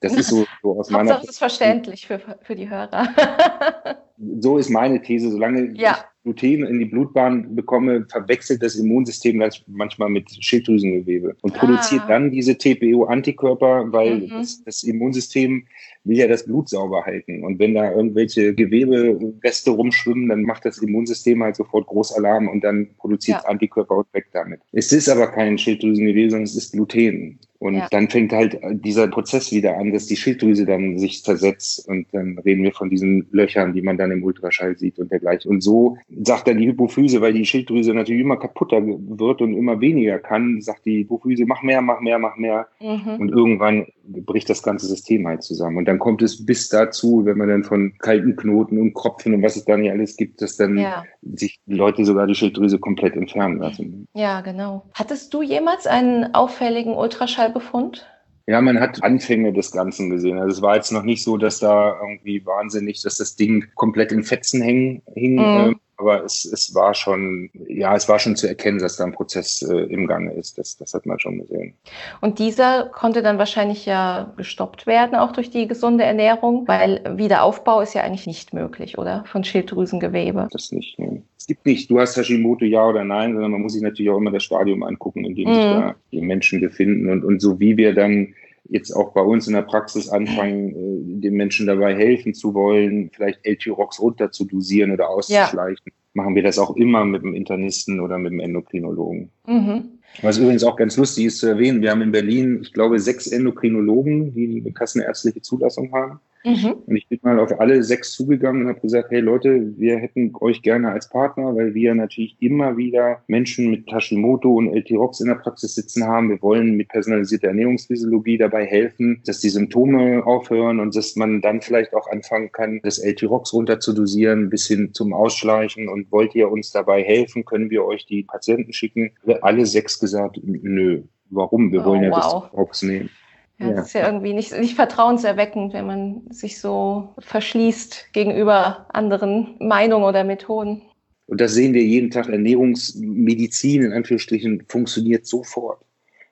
das ist so, so aus meiner Das ist verständlich für, für die Hörer. so ist meine These. Solange ja. ich Gluten in die Blutbahn bekomme, verwechselt das Immunsystem das manchmal mit Schilddrüsengewebe und ah. produziert dann diese TPO-Antikörper, weil mhm. das, das, Immunsystem will ja das Blut sauber halten. Und wenn da irgendwelche Gewebereste rumschwimmen, dann macht das Immunsystem halt sofort Großalarm und dann produziert ja. Antikörper und weg damit. Es ist aber kein Schilddrüsengewebe, sondern es ist Gluten. Und ja. dann fängt halt dieser Prozess wieder an, dass die Schilddrüse dann sich zersetzt und dann reden wir von diesen Löchern, die man dann im Ultraschall sieht und dergleichen. Und so sagt dann die Hypophyse, weil die Schilddrüse natürlich immer kaputter wird und immer weniger kann, sagt die Hypophyse, mach mehr, mach mehr, mach mehr. Mhm. Und irgendwann bricht das ganze System halt zusammen. Und dann kommt es bis dazu, wenn man dann von kalten Knoten und Kropfen und was es da nicht alles gibt, dass dann ja. sich Leute sogar die Schilddrüse komplett entfernen lassen. Ja, genau. Hattest du jemals einen auffälligen Ultraschall Befund? Ja, man hat Anfänge des Ganzen gesehen. Also es war jetzt noch nicht so, dass da irgendwie wahnsinnig, dass das Ding komplett in Fetzen hing. hing mhm. äh, aber es, es war schon, ja, es war schon zu erkennen, dass da ein Prozess äh, im Gange ist. Das, das hat man schon gesehen. Und dieser konnte dann wahrscheinlich ja gestoppt werden, auch durch die gesunde Ernährung, weil Wiederaufbau ist ja eigentlich nicht möglich, oder? Von Schilddrüsengewebe. Das nicht, ne. Es gibt nicht, du hast Hashimoto ja oder nein, sondern man muss sich natürlich auch immer das Stadium angucken, in dem mhm. sich da die Menschen befinden. Und, und so wie wir dann jetzt auch bei uns in der Praxis anfangen, äh, den Menschen dabei helfen zu wollen, vielleicht L-Tyrox runter zu dosieren oder auszuschleichen, ja. machen wir das auch immer mit dem Internisten oder mit dem Endokrinologen. Mhm. Was übrigens auch ganz lustig ist zu erwähnen, wir haben in Berlin, ich glaube, sechs Endokrinologen, die eine kassenärztliche Zulassung haben. Mhm. Und ich bin mal auf alle sechs zugegangen und habe gesagt, hey Leute, wir hätten euch gerne als Partner, weil wir natürlich immer wieder Menschen mit Hashimoto und LT-ROX in der Praxis sitzen haben. Wir wollen mit personalisierter Ernährungsphysiologie dabei helfen, dass die Symptome aufhören und dass man dann vielleicht auch anfangen kann, das LT-ROX runter zu dosieren, bis hin zum Ausschleichen. Und wollt ihr uns dabei helfen? Können wir euch die Patienten schicken? Wir alle sechs gesagt, nö. Warum? Wir oh, wollen ja wow. das ROX nehmen. Ja, das ist ja irgendwie nicht, nicht vertrauenserweckend, wenn man sich so verschließt gegenüber anderen Meinungen oder Methoden. Und das sehen wir jeden Tag. Ernährungsmedizin in Anführungsstrichen funktioniert sofort.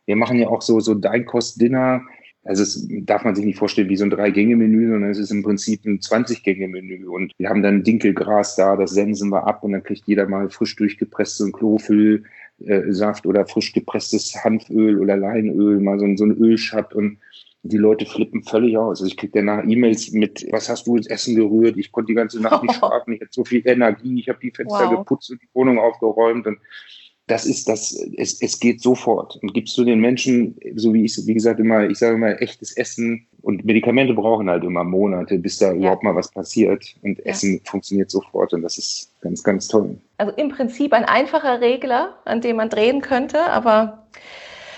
Wir machen ja auch so, so Deinkost-Dinner. Also es darf man sich nicht vorstellen wie so ein Drei-Gänge-Menü, sondern es ist im Prinzip ein 20-Gänge-Menü. Und wir haben dann Dinkelgras da, das sensen wir ab und dann kriegt jeder mal frisch durchgepresst so ein Chlorophyll äh, Saft oder frisch gepresstes Hanföl oder Leinöl, mal so, so ein Ölschatt und die Leute flippen völlig aus. Also ich kriege danach E-Mails mit, was hast du ins Essen gerührt? Ich konnte die ganze Nacht nicht schlafen, ich hatte so viel Energie, ich habe die Fenster wow. geputzt und die Wohnung aufgeräumt und das ist das, es, es geht sofort. Und gibst du den Menschen, so wie ich, wie gesagt, immer, ich sage immer, echtes Essen und Medikamente brauchen halt immer Monate, bis da ja. überhaupt mal was passiert. Und ja. Essen funktioniert sofort und das ist ganz, ganz toll. Also im Prinzip ein einfacher Regler, an dem man drehen könnte, aber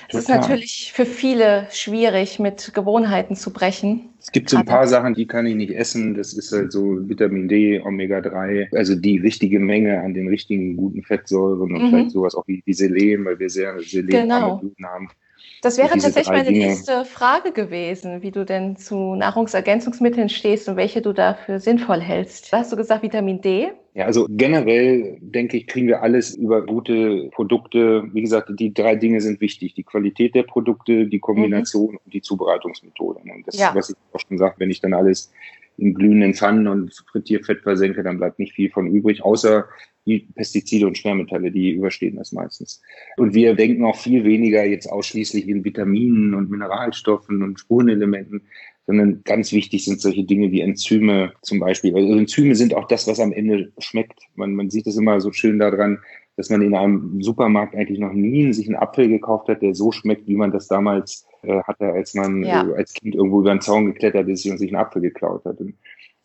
es ist natürlich für viele schwierig, mit Gewohnheiten zu brechen. Es gibt so ein paar Sachen, die kann ich nicht essen. Das ist halt so Vitamin D, Omega-3, also die richtige Menge an den richtigen guten Fettsäuren und mhm. vielleicht sowas auch wie, wie Selen, weil wir sehr Selen genau. haben. Das wäre tatsächlich meine Dinge. nächste Frage gewesen, wie du denn zu Nahrungsergänzungsmitteln stehst und welche du dafür sinnvoll hältst. Hast du gesagt Vitamin D? Ja, also generell denke ich, kriegen wir alles über gute Produkte. Wie gesagt, die drei Dinge sind wichtig. Die Qualität der Produkte, die Kombination mhm. und die Zubereitungsmethode. Und das, ja. was ich auch schon sage, wenn ich dann alles in glühenden Pfannen und Frittierfett versenke, dann bleibt nicht viel von übrig, außer die Pestizide und Schwermetalle, die überstehen das meistens. Und wir denken auch viel weniger jetzt ausschließlich in Vitaminen und Mineralstoffen und Spurenelementen, sondern ganz wichtig sind solche Dinge wie Enzyme zum Beispiel. Also Enzyme sind auch das, was am Ende schmeckt. Man, man sieht es immer so schön daran, dass man in einem Supermarkt eigentlich noch nie sich einen Apfel gekauft hat, der so schmeckt, wie man das damals äh, hatte, als man ja. äh, als Kind irgendwo über den Zaun geklettert ist und sich einen Apfel geklaut hat. Und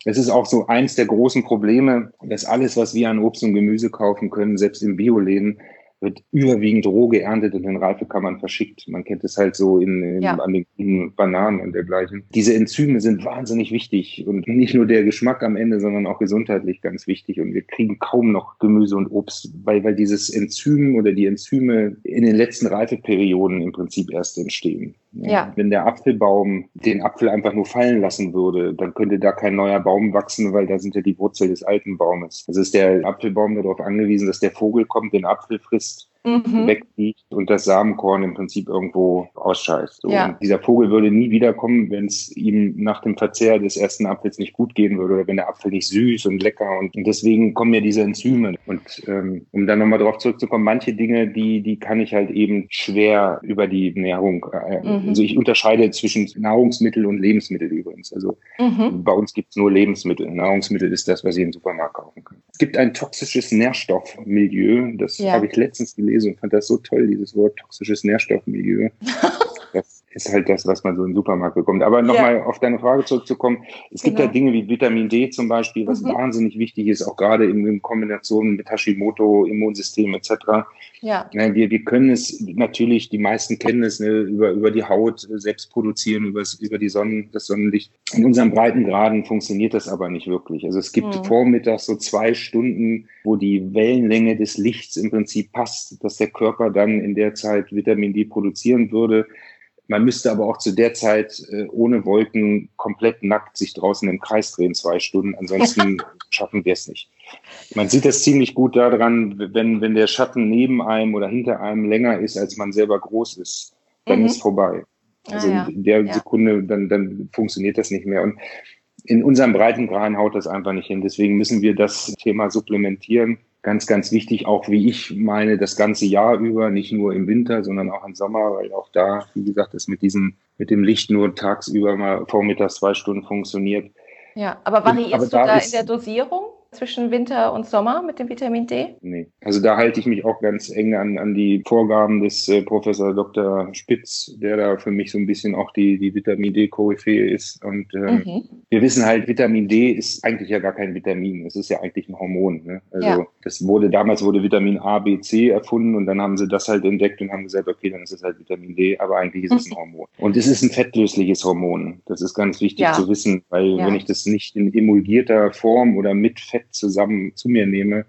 es ist auch so eins der großen Probleme, dass alles, was wir an Obst und Gemüse kaufen können, selbst in Bioläden, wird überwiegend roh geerntet und in Reifekammern verschickt. Man kennt es halt so in, in, ja. an den Bananen und dergleichen. Diese Enzyme sind wahnsinnig wichtig und nicht nur der Geschmack am Ende, sondern auch gesundheitlich ganz wichtig. Und wir kriegen kaum noch Gemüse und Obst, weil, weil dieses Enzym oder die Enzyme in den letzten Reifeperioden im Prinzip erst entstehen. Ja. Wenn der Apfelbaum den Apfel einfach nur fallen lassen würde, dann könnte da kein neuer Baum wachsen, weil da sind ja die Wurzeln des alten Baumes. Also ist der Apfelbaum darauf angewiesen, dass der Vogel kommt, den Apfel frisst mhm. wegfliegt und das Samenkorn im Prinzip irgendwo ausscheißt. So. Ja. dieser Vogel würde nie wiederkommen, wenn es ihm nach dem Verzehr des ersten Apfels nicht gut gehen würde oder wenn der Apfel nicht süß und lecker und, und deswegen kommen ja diese Enzyme. Und ähm, um dann nochmal darauf zurückzukommen, manche Dinge, die, die kann ich halt eben schwer über die Ernährung. Äh, mhm. Also ich unterscheide zwischen Nahrungsmittel und Lebensmittel übrigens. Also mhm. bei uns gibt es nur Lebensmittel. Nahrungsmittel ist das, was ich im Supermarkt kaufen kann. Es gibt ein toxisches Nährstoffmilieu, das ja. habe ich letztens gelesen gelesen und fand das so toll, dieses Wort toxisches Nährstoffmilieu. das ist halt das, was man so im Supermarkt bekommt. Aber nochmal ja. auf deine Frage zurückzukommen. Es gibt genau. ja Dinge wie Vitamin D zum Beispiel, was mhm. wahnsinnig wichtig ist, auch gerade in, in Kombination mit Hashimoto, Immunsystem etc. Ja. Wir, wir können es natürlich, die meisten kennen es, ne, über, über die Haut selbst produzieren, über, über die Sonnen, das Sonnenlicht. In unseren Breitengraden funktioniert das aber nicht wirklich. Also es gibt mhm. vormittags so zwei Stunden, wo die Wellenlänge des Lichts im Prinzip passt, dass der Körper dann in der Zeit Vitamin D produzieren würde. Man müsste aber auch zu der Zeit äh, ohne Wolken komplett nackt sich draußen im Kreis drehen, zwei Stunden. Ansonsten schaffen wir es nicht. Man sieht das ziemlich gut daran, wenn, wenn der Schatten neben einem oder hinter einem länger ist, als man selber groß ist, dann mhm. ist vorbei. Also ah, ja. in der ja. Sekunde, dann, dann funktioniert das nicht mehr. Und in unserem Breitengraden haut das einfach nicht hin. Deswegen müssen wir das Thema supplementieren ganz, ganz wichtig, auch wie ich meine, das ganze Jahr über, nicht nur im Winter, sondern auch im Sommer, weil auch da, wie gesagt, das mit diesem, mit dem Licht nur tagsüber mal vormittags zwei Stunden funktioniert. Ja, aber variierst aber du da, da in der Dosierung? Zwischen Winter und Sommer mit dem Vitamin D? Nee, also da halte ich mich auch ganz eng an, an die Vorgaben des äh, Professor Dr. Spitz, der da für mich so ein bisschen auch die, die Vitamin D-Koryphäe ist. Und äh, mhm. wir wissen halt, Vitamin D ist eigentlich ja gar kein Vitamin, es ist ja eigentlich ein Hormon. Ne? Also ja. das wurde, damals wurde Vitamin A, B, C erfunden und dann haben sie das halt entdeckt und haben gesagt, okay, dann ist es halt Vitamin D, aber eigentlich ist es ein Hormon. Und es ist ein fettlösliches Hormon. Das ist ganz wichtig ja. zu wissen, weil ja. wenn ich das nicht in emulgierter Form oder mit Fett Fett zusammen zu mir nehme,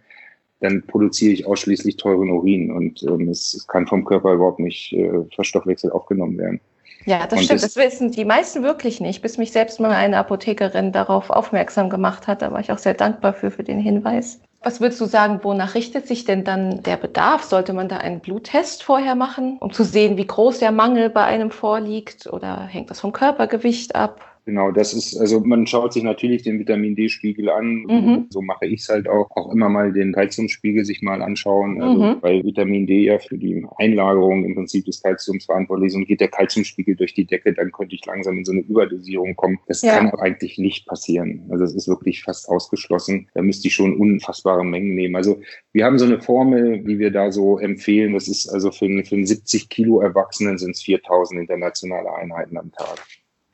dann produziere ich ausschließlich teuren Urin und ähm, es, es, kann vom Körper überhaupt nicht äh, verstoffwechselt aufgenommen werden. Ja, das und stimmt. Das, das, wissen die meisten wirklich nicht, bis mich selbst mal eine Apothekerin darauf aufmerksam gemacht hat. Da war ich auch sehr dankbar für, für den Hinweis. Was würdest du sagen, wonach richtet sich denn dann der Bedarf? Sollte man da einen Bluttest vorher machen, um zu sehen, wie groß der Mangel bei einem vorliegt? Oder hängt das vom Körpergewicht ab? Genau, das ist, also man schaut sich natürlich den Vitamin D-Spiegel an. Mhm. So mache ich es halt auch. Auch immer mal den Kalziumspiegel sich mal anschauen. Also mhm. weil Vitamin D ja für die Einlagerung im Prinzip des Kalziums verantwortlich ist und geht der Kalziumspiegel durch die Decke, dann könnte ich langsam in so eine Überdosierung kommen. Das ja. kann eigentlich nicht passieren. Also es ist wirklich fast ausgeschlossen. Da müsste ich schon unfassbare Mengen nehmen. Also wir haben so eine Formel, die wir da so empfehlen. Das ist also für, für einen 70 Kilo Erwachsenen sind es 4000 internationale Einheiten am Tag.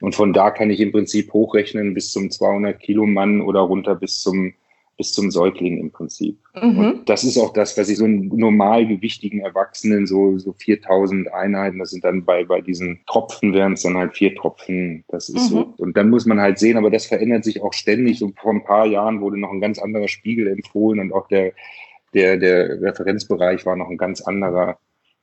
Und von da kann ich im Prinzip hochrechnen bis zum 200 Kilo Mann oder runter bis zum bis zum Säugling im Prinzip. Mhm. Und das ist auch das, was ich so einen normalgewichtigen Erwachsenen, so, so 4000 Einheiten, das sind dann bei, bei diesen Tropfen wären es dann halt vier Tropfen, das ist mhm. so. Und dann muss man halt sehen, aber das verändert sich auch ständig. So vor ein paar Jahren wurde noch ein ganz anderer Spiegel empfohlen und auch der, der, der Referenzbereich war noch ein ganz anderer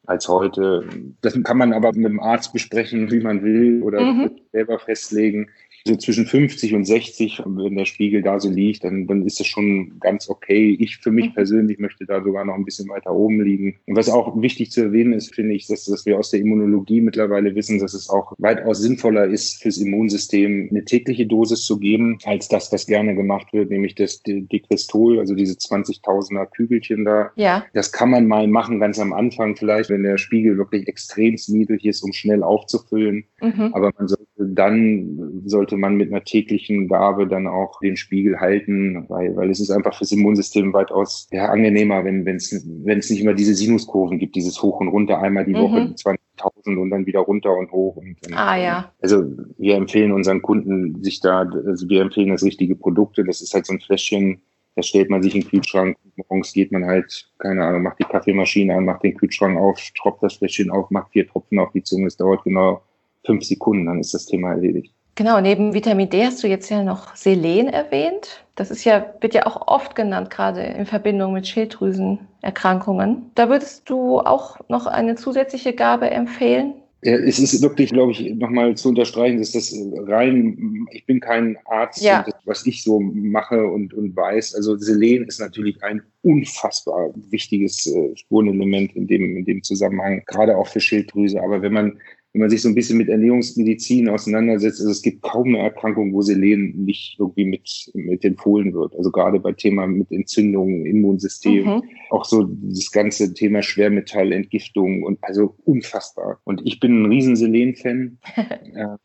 als heute. Das kann man aber mit dem Arzt besprechen, wie man will oder mhm. selber festlegen so zwischen 50 und 60, wenn der Spiegel da so liegt, dann, dann ist das schon ganz okay. Ich für mich mhm. persönlich möchte da sogar noch ein bisschen weiter oben liegen. Und was auch wichtig zu erwähnen ist, finde ich, dass, dass wir aus der Immunologie mittlerweile wissen, dass es auch weitaus sinnvoller ist, fürs Immunsystem eine tägliche Dosis zu geben, als das, was gerne gemacht wird, nämlich das Dekristol, also diese 20.000er Kügelchen da. Ja. Das kann man mal machen, ganz am Anfang vielleicht, wenn der Spiegel wirklich extrem niedrig ist, um schnell aufzufüllen. Mhm. Aber man sollte dann, sollte man mit einer täglichen Gabe dann auch den Spiegel halten, weil, weil es ist einfach fürs Immunsystem weitaus ja, angenehmer, wenn es wenn es nicht immer diese Sinuskurven gibt, dieses Hoch und Runter, einmal die Woche mhm. 20.000 und dann wieder runter und hoch. Und, und, ah ja. Also wir empfehlen unseren Kunden sich da, also wir empfehlen das richtige Produkte, das ist halt so ein Fläschchen Das stellt man sich in den Kühlschrank. Morgens geht man halt, keine Ahnung, macht die Kaffeemaschine an, macht den Kühlschrank auf, tropft das Fläschchen auf, macht vier Tropfen auf die Zunge. Es dauert genau fünf Sekunden, dann ist das Thema erledigt. Genau, neben Vitamin D hast du jetzt ja noch Selen erwähnt. Das ist ja, wird ja auch oft genannt, gerade in Verbindung mit Schilddrüsenerkrankungen. Da würdest du auch noch eine zusätzliche Gabe empfehlen? Ja, es ist wirklich, glaube ich, nochmal zu unterstreichen, dass das rein, ich bin kein Arzt, ja. das, was ich so mache und, und weiß. Also Selen ist natürlich ein unfassbar wichtiges äh, Spurenelement in dem, in dem Zusammenhang, gerade auch für Schilddrüse. Aber wenn man wenn man sich so ein bisschen mit Ernährungsmedizin auseinandersetzt, also es gibt kaum eine Erkrankung, wo Selen nicht irgendwie mit, mit empfohlen wird. Also gerade bei Thema mit Entzündungen, Immunsystem, mhm. auch so das ganze Thema Schwermetall, Entgiftung und also unfassbar. Und ich bin ein riesen Selen-Fan.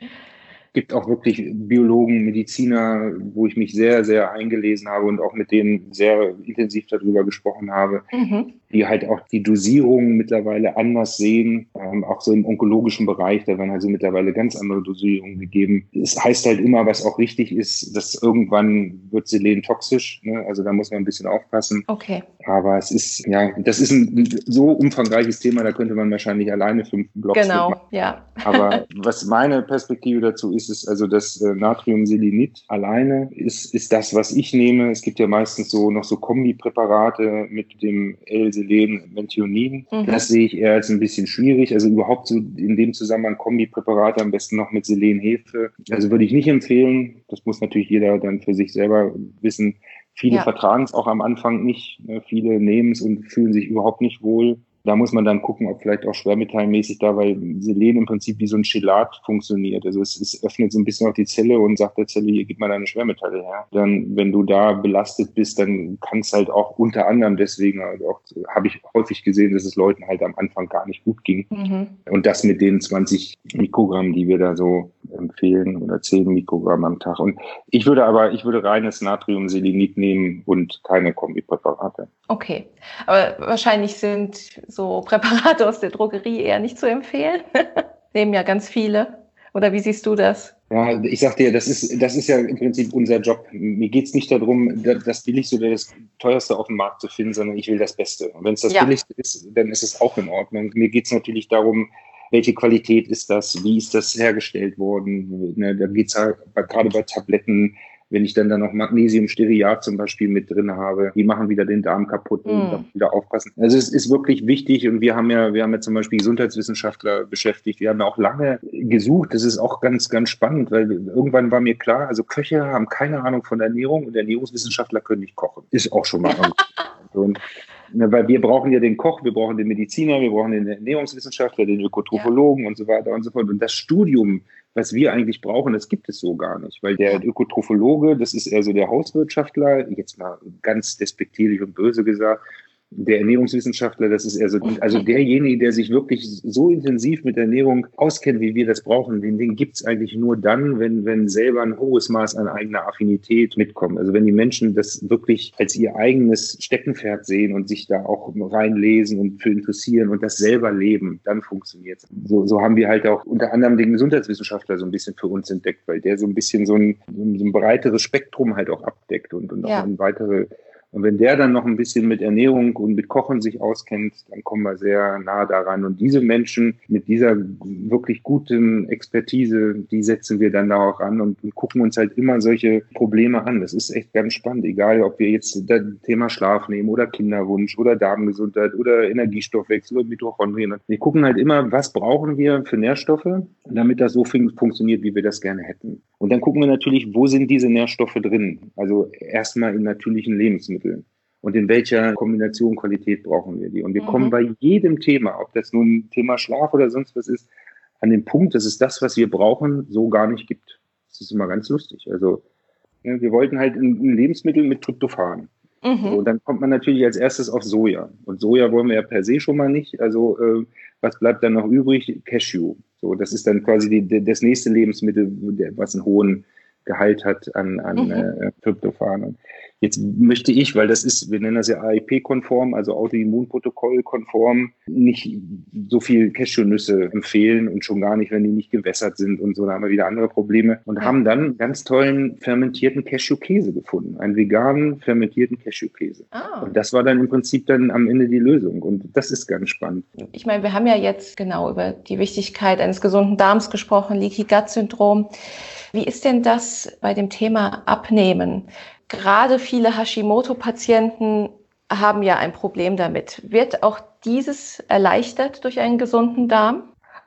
gibt auch wirklich Biologen, Mediziner, wo ich mich sehr, sehr eingelesen habe und auch mit denen sehr intensiv darüber gesprochen habe, mhm. Die halt auch die Dosierungen mittlerweile anders sehen, ähm, auch so im onkologischen Bereich, da werden also mittlerweile ganz andere Dosierungen gegeben. Es heißt halt immer, was auch richtig ist, dass irgendwann wird Selen toxisch, ne? also da muss man ein bisschen aufpassen. Okay. Aber es ist, ja, das ist ein so umfangreiches Thema, da könnte man wahrscheinlich alleine fünf Blogs Genau, machen. ja. Aber was meine Perspektive dazu ist, ist also das äh, Natriumselenit alleine ist, ist das, was ich nehme. Es gibt ja meistens so noch so Kombipräparate mit dem L-Selen Menthionin. Mhm. Das sehe ich eher als ein bisschen schwierig. Also überhaupt so in dem Zusammenhang Kombipräparate am besten noch mit Selenhefe. Also würde ich nicht empfehlen. Das muss natürlich jeder dann für sich selber wissen. Viele ja. vertragen es auch am Anfang nicht. Ne? Viele nehmen es und fühlen sich überhaupt nicht wohl. Da muss man dann gucken, ob vielleicht auch schwermetallmäßig da, weil Selen im Prinzip wie so ein Chelat funktioniert. Also es, es öffnet so ein bisschen auch die Zelle und sagt der Zelle, hier gib mal deine Schwermetalle her. Dann, wenn du da belastet bist, dann kann es halt auch unter anderem deswegen, also auch habe ich häufig gesehen, dass es Leuten halt am Anfang gar nicht gut ging. Mhm. Und das mit den 20 Mikrogramm, die wir da so empfehlen oder 10 Mikrogramm am Tag. Und ich würde aber, ich würde reines Natriumselenit nehmen und keine Kombipräparate. Okay. Aber wahrscheinlich sind so Präparate aus der Drogerie eher nicht zu empfehlen. Nehmen ja ganz viele. Oder wie siehst du das? Ja, ich sag dir, das ist, das ist ja im Prinzip unser Job. Mir geht es nicht darum, das Billigste oder das Teuerste auf dem Markt zu finden, sondern ich will das Beste. Und wenn es das ja. Billigste ist, dann ist es auch in Ordnung. Mir geht es natürlich darum, welche Qualität ist das, wie ist das hergestellt worden. Ne, da geht es halt gerade bei Tabletten wenn ich dann da noch Magnesiumstearat zum Beispiel mit drin habe, die machen wieder den Darm kaputt und mm. wieder aufpassen. Also es ist wirklich wichtig und wir haben ja, wir haben ja zum Beispiel Gesundheitswissenschaftler beschäftigt. Wir haben ja auch lange gesucht. Das ist auch ganz, ganz spannend, weil irgendwann war mir klar, also Köche haben keine Ahnung von Ernährung und Ernährungswissenschaftler können nicht kochen. Ist auch schon mal. und weil wir brauchen ja den Koch, wir brauchen den Mediziner, wir brauchen den Ernährungswissenschaftler, den Ökotrophologen ja. und so weiter und so fort. Und das Studium, was wir eigentlich brauchen, das gibt es so gar nicht, weil der Ökotrophologe, das ist eher so der Hauswirtschaftler, jetzt mal ganz despektierlich und böse gesagt, der Ernährungswissenschaftler, das ist eher so, also derjenige, der sich wirklich so intensiv mit Ernährung auskennt, wie wir das brauchen, den, den gibt es eigentlich nur dann, wenn, wenn selber ein hohes Maß an eigener Affinität mitkommt. Also wenn die Menschen das wirklich als ihr eigenes Steckenpferd sehen und sich da auch reinlesen und für interessieren und das selber leben, dann funktioniert es. So, so haben wir halt auch unter anderem den Gesundheitswissenschaftler so ein bisschen für uns entdeckt, weil der so ein bisschen so ein, so ein breiteres Spektrum halt auch abdeckt und, und ja. auch eine weitere und wenn der dann noch ein bisschen mit Ernährung und mit Kochen sich auskennt, dann kommen wir sehr nah daran. Und diese Menschen mit dieser wirklich guten Expertise, die setzen wir dann da auch an und, gucken uns halt immer solche Probleme an. Das ist echt ganz spannend, egal ob wir jetzt das Thema Schlaf nehmen oder Kinderwunsch oder Darmgesundheit oder Energiestoffwechsel oder Mitochondrien. Wir gucken halt immer, was brauchen wir für Nährstoffe, damit das so fun funktioniert, wie wir das gerne hätten. Und dann gucken wir natürlich, wo sind diese Nährstoffe drin? Also erstmal in natürlichen Lebensmitteln. Lebensmitteln und in welcher Kombination Qualität brauchen wir die. Und wir mhm. kommen bei jedem Thema, ob das nun Thema Schlaf oder sonst was ist, an den Punkt, dass es das, was wir brauchen, so gar nicht gibt. Das ist immer ganz lustig. Also ja, wir wollten halt ein, Lebensmittel mit Tryptophan. Mhm. So, und dann kommt man natürlich als erstes auf Soja. Und Soja wollen wir ja per se schon mal nicht. Also äh, was bleibt dann noch übrig? Cashew. So, das ist dann quasi die, das nächste Lebensmittel, was einen hohen Gehalt hat an, an mhm. äh, Tryptophan. Jetzt möchte ich, weil das ist, wir nennen das ja AIP-konform, also Autoimmunprotokoll-konform, nicht so viel Cashewnüsse empfehlen und schon gar nicht, wenn die nicht gewässert sind und so, da haben wir wieder andere Probleme und ja. haben dann ganz tollen fermentierten Cashewkäse gefunden, einen veganen fermentierten Cashewkäse. Ah. Und das war dann im Prinzip dann am Ende die Lösung und das ist ganz spannend. Ich meine, wir haben ja jetzt genau über die Wichtigkeit eines gesunden Darms gesprochen, Leaky Gut Syndrom. Wie ist denn das bei dem Thema Abnehmen? Gerade viele Hashimoto-Patienten haben ja ein Problem damit. Wird auch dieses erleichtert durch einen gesunden Darm?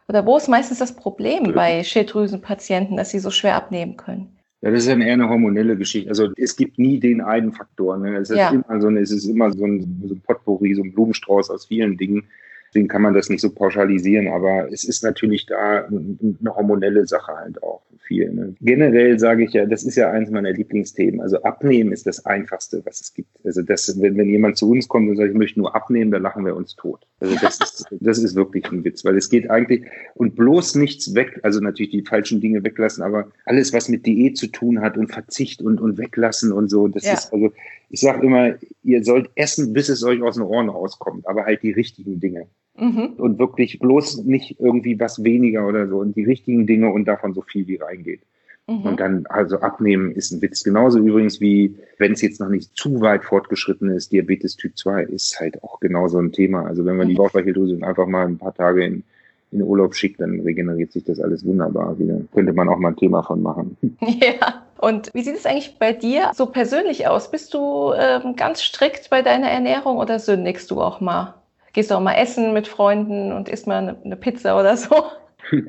Oder wo ist meistens das Problem bei Schilddrüsenpatienten, dass sie so schwer abnehmen können? Ja, das ist ja eher eine hormonelle Geschichte. Also es gibt nie den einen Faktor. Ne? Es, ist ja. immer so, es ist immer so ein, so ein Potpourri, so ein Blumenstrauß aus vielen Dingen. Deswegen kann man das nicht so pauschalisieren, aber es ist natürlich da eine hormonelle Sache halt auch viel. Ne? Generell sage ich ja, das ist ja eins meiner Lieblingsthemen. Also abnehmen ist das Einfachste, was es gibt. Also das, wenn, wenn jemand zu uns kommt und sagt, ich möchte nur abnehmen, dann lachen wir uns tot. Also das ist, das ist wirklich ein Witz, weil es geht eigentlich und bloß nichts weg, also natürlich die falschen Dinge weglassen, aber alles, was mit Diät zu tun hat und Verzicht und, und weglassen und so, das ja. ist also, ich sage immer, ihr sollt essen, bis es euch aus den Ohren rauskommt, aber halt die richtigen Dinge. Mhm. Und wirklich bloß nicht irgendwie was weniger oder so und die richtigen Dinge und davon so viel wie reingeht. Mhm. Und dann also abnehmen ist ein Witz. Genauso übrigens wie, wenn es jetzt noch nicht zu weit fortgeschritten ist, Diabetes Typ 2 ist halt auch genauso ein Thema. Also wenn man die mhm. Bauchspeicheldrüse einfach mal ein paar Tage in, in Urlaub schickt, dann regeneriert sich das alles wunderbar wieder. Könnte man auch mal ein Thema von machen. Ja. Und wie sieht es eigentlich bei dir so persönlich aus? Bist du ähm, ganz strikt bei deiner Ernährung oder sündigst du auch mal? Gehst du auch mal essen mit Freunden und isst mal eine, eine Pizza oder so.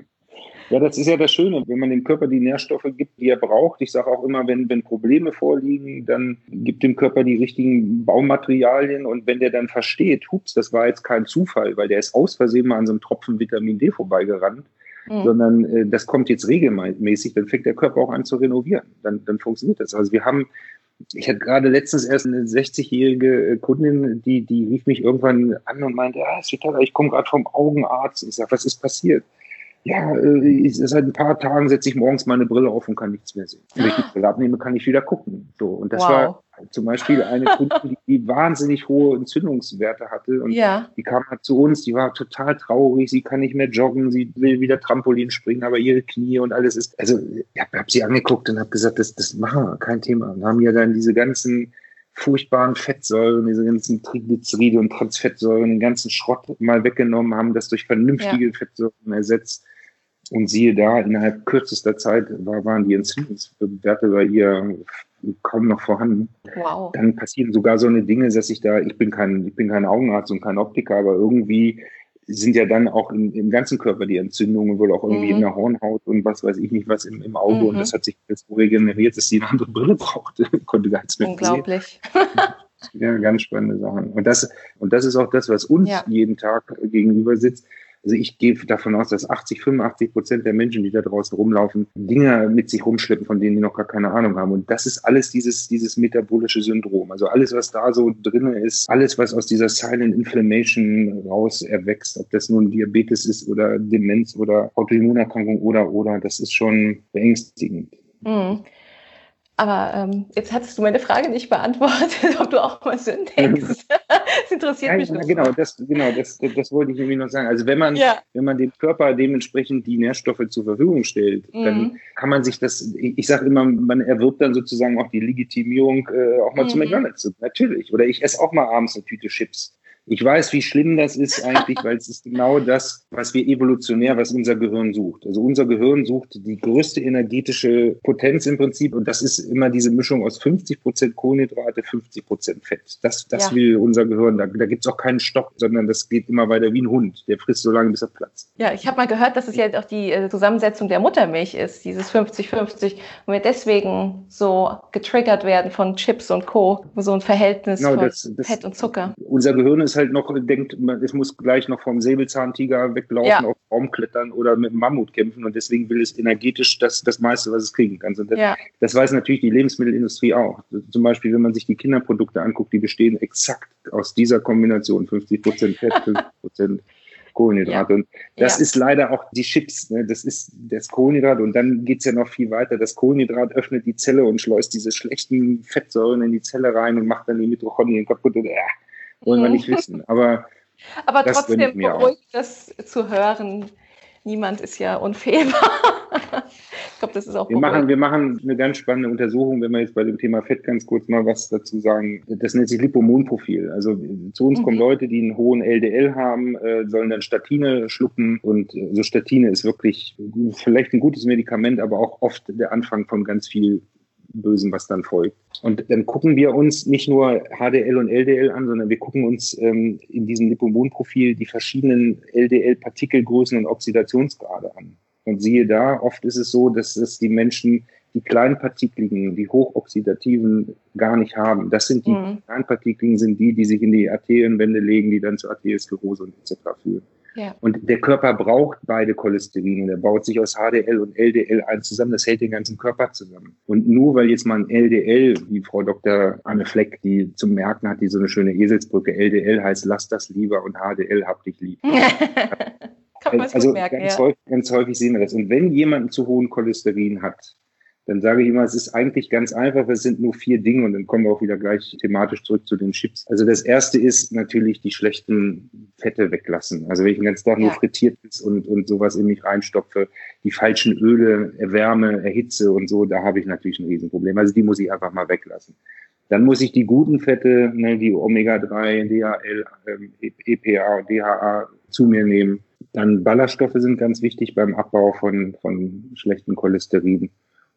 Ja, das ist ja das Schöne, wenn man dem Körper die Nährstoffe gibt, die er braucht. Ich sage auch immer, wenn, wenn Probleme vorliegen, dann gibt dem Körper die richtigen Baumaterialien und wenn der dann versteht, hups, das war jetzt kein Zufall, weil der ist aus Versehen mal an so einem Tropfen Vitamin D vorbeigerannt, mhm. sondern äh, das kommt jetzt regelmäßig, dann fängt der Körper auch an zu renovieren. Dann, dann funktioniert das. Also wir haben ich hatte gerade letztens erst eine 60-jährige äh, Kundin, die, die rief mich irgendwann an und meinte, ah, ich komme gerade vom Augenarzt. Ich sage, was ist passiert? Ja, äh, ich, seit ein paar Tagen setze ich morgens meine Brille auf und kann nichts mehr sehen. Wenn ich die Brille abnehme, kann ich wieder gucken. So, und das wow. war zum Beispiel eine Kundin, die, die wahnsinnig hohe Entzündungswerte hatte und ja. die kam halt zu uns, die war total traurig, sie kann nicht mehr joggen, sie will wieder Trampolin springen, aber ihre Knie und alles ist, also ich habe hab sie angeguckt und habe gesagt, das, das machen wir, kein Thema. Und haben ja dann diese ganzen furchtbaren Fettsäuren, diese ganzen Triglyceride und Transfettsäuren, den ganzen Schrott mal weggenommen, haben das durch vernünftige ja. Fettsäuren ersetzt. Und siehe da, innerhalb kürzester Zeit war, waren die Entzündungswerte bei ihr kaum noch vorhanden. Wow. Dann passieren sogar so eine Dinge, dass ich da, ich bin kein, ich bin kein Augenarzt und kein Optiker, aber irgendwie sind ja dann auch im, im ganzen Körper die Entzündungen, wohl auch irgendwie mhm. in der Hornhaut und was weiß ich nicht was im, im Auge mhm. und das hat sich jetzt so regeneriert, dass sie eine andere Brille brauchte, konnte gar nichts mehr Unglaublich. ja, ganz spannende Sachen. Und das, und das ist auch das, was uns ja. jeden Tag gegenüber sitzt. Also ich gehe davon aus, dass 80, 85 Prozent der Menschen, die da draußen rumlaufen, Dinge mit sich rumschleppen, von denen die noch gar keine Ahnung haben. Und das ist alles dieses, dieses metabolische Syndrom. Also alles, was da so drin ist, alles, was aus dieser Silent Inflammation raus erwächst, ob das nun Diabetes ist oder Demenz oder Autoimmunerkrankung oder, oder, das ist schon beängstigend. Mhm. Aber ähm, jetzt hattest du meine Frage nicht beantwortet, ob du auch mal sündigst. das interessiert ja, mich ja, Genau, das, genau das, das wollte ich irgendwie noch sagen. Also wenn man, ja. wenn man dem Körper dementsprechend die Nährstoffe zur Verfügung stellt, mhm. dann kann man sich das, ich, ich sage immer, man erwirbt dann sozusagen auch die Legitimierung, äh, auch mal mhm. zu McDonalds. Natürlich. Oder ich esse auch mal abends eine Tüte Chips. Ich weiß, wie schlimm das ist eigentlich, weil es ist genau das, was wir evolutionär, was unser Gehirn sucht. Also unser Gehirn sucht die größte energetische Potenz im Prinzip und das ist immer diese Mischung aus 50 Prozent Kohlenhydrate, 50 Prozent Fett. Das, das ja. will unser Gehirn. Da, da gibt es auch keinen Stopp, sondern das geht immer weiter wie ein Hund. Der frisst so lange, bis er platzt. Ja, ich habe mal gehört, dass es ja auch die äh, Zusammensetzung der Muttermilch ist, dieses 50-50 und wir deswegen so getriggert werden von Chips und Co. So ein Verhältnis genau, von das, das, Fett und Zucker. Unser Gehirn ist halt noch, denkt, es muss gleich noch vom Säbelzahntiger weglaufen, ja. auf Baum klettern oder mit einem Mammut kämpfen und deswegen will es energetisch das, das meiste, was es kriegen kann. Und das, ja. das weiß natürlich die Lebensmittelindustrie auch. Zum Beispiel, wenn man sich die Kinderprodukte anguckt, die bestehen exakt aus dieser Kombination. 50 Prozent Fett, 50 Prozent Kohlenhydrate. Ja. Und das ja. ist leider auch die Chips. Ne? Das ist das Kohlenhydrat. Und dann geht's ja noch viel weiter. Das Kohlenhydrat öffnet die Zelle und schleust diese schlechten Fettsäuren in die Zelle rein und macht dann die Mitochondrien kaputt. Und, äh, wollen wir nicht wissen. Aber, Aber trotzdem beruhigt das zu hören. Niemand ist ja unfehlbar. ich glaube, das ist auch wir machen, wir machen eine ganz spannende Untersuchung, wenn wir jetzt bei dem Thema Fett ganz kurz mal was dazu sagen. Das nennt sich Lipomonprofil. Also zu uns mhm. kommen Leute, die einen hohen LDL haben, äh, sollen dann Statine schlucken und äh, so Statine ist wirklich vielleicht ein gutes Medikament, aber auch oft der Anfang von ganz viel Bösen, was dann folgt. Und dann gucken wir uns nicht nur HDL und LDL an, sondern wir gucken uns ähm, in diesem Lipomonprofil die verschiedenen LDL-Partikelgrößen und Oxidationsgrade an. Und siehe da, oft ist es so, dass es die Menschen, die kleinpartikligen, die hochoxidativen gar nicht haben. Das sind die mhm. kleinpartikligen, sind die, die sich in die Arterienwände legen, die dann zur Arteriosklerose und etc. führen. Ja. Und der Körper braucht beide Cholesterine. Der baut sich aus HDL und LDL ein zusammen. Das hält den ganzen Körper zusammen. Und nur weil jetzt mal ein LDL, wie Frau Dr. Anne Fleck, die zum Merken hat, die so eine schöne Eselsbrücke, LDL heißt, lass das lieber und HDL hab dich lieb. also merken, ganz, ja. häufig, ganz häufig sehen wir das. Und wenn jemand zu hohen Cholesterin hat, dann sage ich immer, es ist eigentlich ganz einfach, es sind nur vier Dinge und dann kommen wir auch wieder gleich thematisch zurück zu den Chips. Also das erste ist natürlich die schlechten Fette weglassen. Also wenn ich den ganzen Tag ja. nur frittiert ist und, und sowas in mich reinstopfe, die falschen Öle erwärme, erhitze und so, da habe ich natürlich ein Riesenproblem. Also die muss ich einfach mal weglassen. Dann muss ich die guten Fette, ne, die Omega-3, DHL, ähm, EPA, DHA zu mir nehmen. Dann Ballaststoffe sind ganz wichtig beim Abbau von, von schlechten Cholesterin.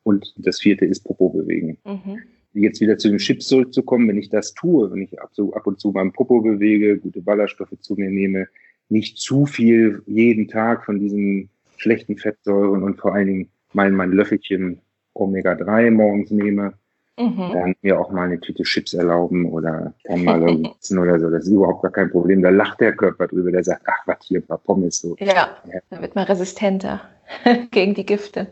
Und das vierte ist Popo bewegen. Mhm. Jetzt wieder zu den Chips zurückzukommen, wenn ich das tue, wenn ich ab, so, ab und zu meinen Popo bewege, gute Ballaststoffe zu mir nehme, nicht zu viel jeden Tag von diesen schlechten Fettsäuren und vor allen Dingen mein, mein Löffelchen Omega-3 morgens nehme, mhm. dann mir auch mal eine Tüte Chips erlauben oder kann mal essen oder so. Das ist überhaupt gar kein Problem. Da lacht der Körper drüber, der sagt, ach, was hier, ein paar Pommes so. Ja, ja. dann wird man resistenter gegen die Gifte.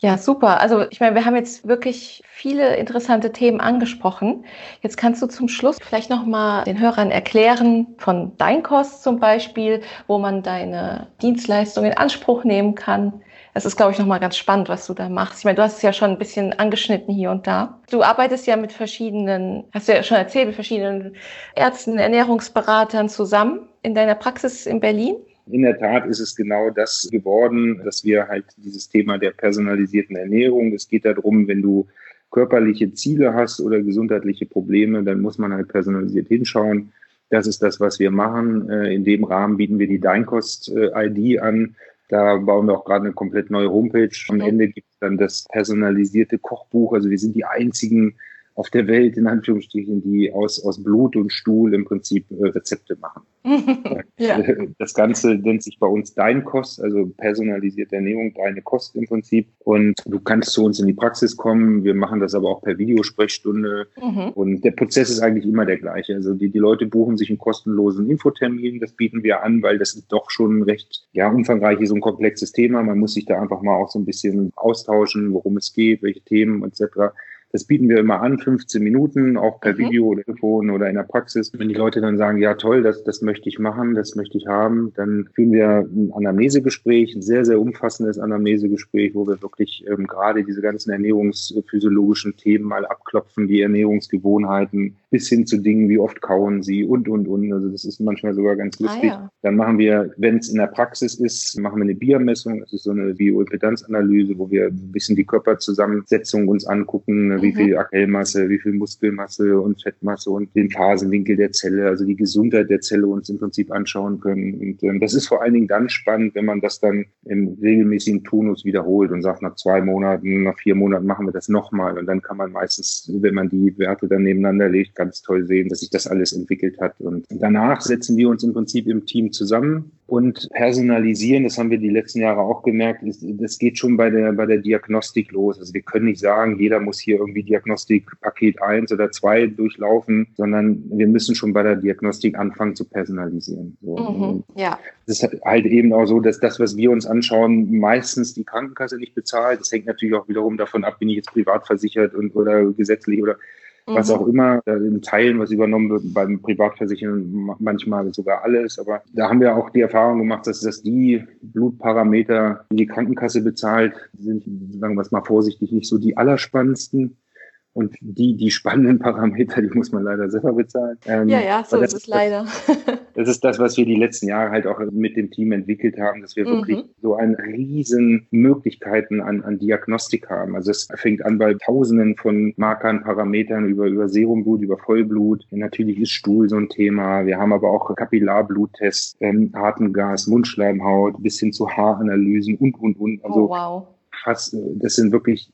Ja, super. Also ich meine, wir haben jetzt wirklich viele interessante Themen angesprochen. Jetzt kannst du zum Schluss vielleicht noch mal den Hörern erklären von Deinkost zum Beispiel, wo man deine Dienstleistung in Anspruch nehmen kann. Das ist, glaube ich, noch mal ganz spannend, was du da machst. Ich meine, du hast es ja schon ein bisschen angeschnitten hier und da. Du arbeitest ja mit verschiedenen, hast du ja schon erzählt, mit verschiedenen Ärzten, Ernährungsberatern zusammen in deiner Praxis in Berlin. In der Tat ist es genau das geworden, dass wir halt dieses Thema der personalisierten Ernährung, es geht darum, wenn du körperliche Ziele hast oder gesundheitliche Probleme, dann muss man halt personalisiert hinschauen. Das ist das, was wir machen. Äh, in dem Rahmen bieten wir die Deinkost-ID an. Da bauen wir auch gerade eine komplett neue Homepage. Am Ende gibt es dann das personalisierte Kochbuch. Also wir sind die einzigen auf der Welt, in Anführungsstrichen, die aus, aus Blut und Stuhl im Prinzip äh, Rezepte machen. ja. Das Ganze nennt sich bei uns Dein Kost, also personalisierte Ernährung, deine Kost im Prinzip. Und du kannst zu uns in die Praxis kommen. Wir machen das aber auch per Videosprechstunde. Mhm. Und der Prozess ist eigentlich immer der gleiche. Also die, die Leute buchen sich einen kostenlosen Infotermin. Das bieten wir an, weil das ist doch schon recht ja, umfangreiches und komplexes Thema. Man muss sich da einfach mal auch so ein bisschen austauschen, worum es geht, welche Themen etc. Das bieten wir immer an, 15 Minuten, auch per mhm. Video oder Telefon oder in der Praxis. Wenn die Leute dann sagen, ja toll, das, das möchte ich machen, das möchte ich haben, dann führen wir ein Anamnesegespräch, ein sehr, sehr umfassendes Anamnesegespräch, wo wir wirklich ähm, gerade diese ganzen ernährungsphysiologischen Themen mal abklopfen, die Ernährungsgewohnheiten, bis hin zu Dingen, wie oft kauen sie und, und, und. Also das ist manchmal sogar ganz ah, lustig. Ah, ja. Dann machen wir, wenn es in der Praxis ist, machen wir eine Biermessung. Das ist so eine Bioimpedanzanalyse, wo wir ein bisschen die Körperzusammensetzung uns angucken, mhm. wie viel Akellmasse, wie viel Muskelmasse und Fettmasse und den Phasenwinkel der Zelle, also die Gesundheit der Zelle uns im Prinzip anschauen können. Und ähm, das ist vor allen Dingen dann spannend, wenn man das dann im regelmäßigen Tonus wiederholt und sagt, nach zwei Monaten, nach vier Monaten machen wir das nochmal. Und dann kann man meistens, wenn man die Werte dann nebeneinander legt, ganz toll sehen, dass sich das alles entwickelt hat. Und danach setzen wir uns im Prinzip im Team zusammen und personalisieren. Das haben wir die letzten Jahre auch gemerkt. Das geht schon bei der, bei der Diagnostik los. Also wir können nicht sagen, jeder muss hier irgendwie Diagnostik Paket eins oder zwei durchlaufen, sondern wir müssen schon bei der Diagnostik anfangen zu personalisieren. So. Mhm, ja. Das ist halt eben auch so, dass das, was wir uns anschauen, meistens die Krankenkasse nicht bezahlt. Das hängt natürlich auch wiederum davon ab, bin ich jetzt privat versichert und oder gesetzlich oder was mhm. auch immer, in Teilen was übernommen wird, beim Privatversichern manchmal sogar alles. Aber da haben wir auch die Erfahrung gemacht, dass, dass die Blutparameter, die die Krankenkasse bezahlt, sind, sagen wir es mal vorsichtig, nicht so die allerspannendsten. Und die, die spannenden Parameter, die muss man leider selber bezahlen. Ähm, ja, ja, so ist es leider. Das, ist das, was wir die letzten Jahre halt auch mit dem Team entwickelt haben, dass wir mhm. wirklich so eine riesen Möglichkeiten an, an Diagnostik haben. Also es fängt an bei Tausenden von Markern, Parametern über, über Serumblut, über Vollblut. Natürlich ist Stuhl so ein Thema. Wir haben aber auch Kapillarbbluttests, ähm, Atemgas, Mundschleimhaut bis hin zu Haaranalysen und, und, und. Also oh, wow fast, das sind wirklich,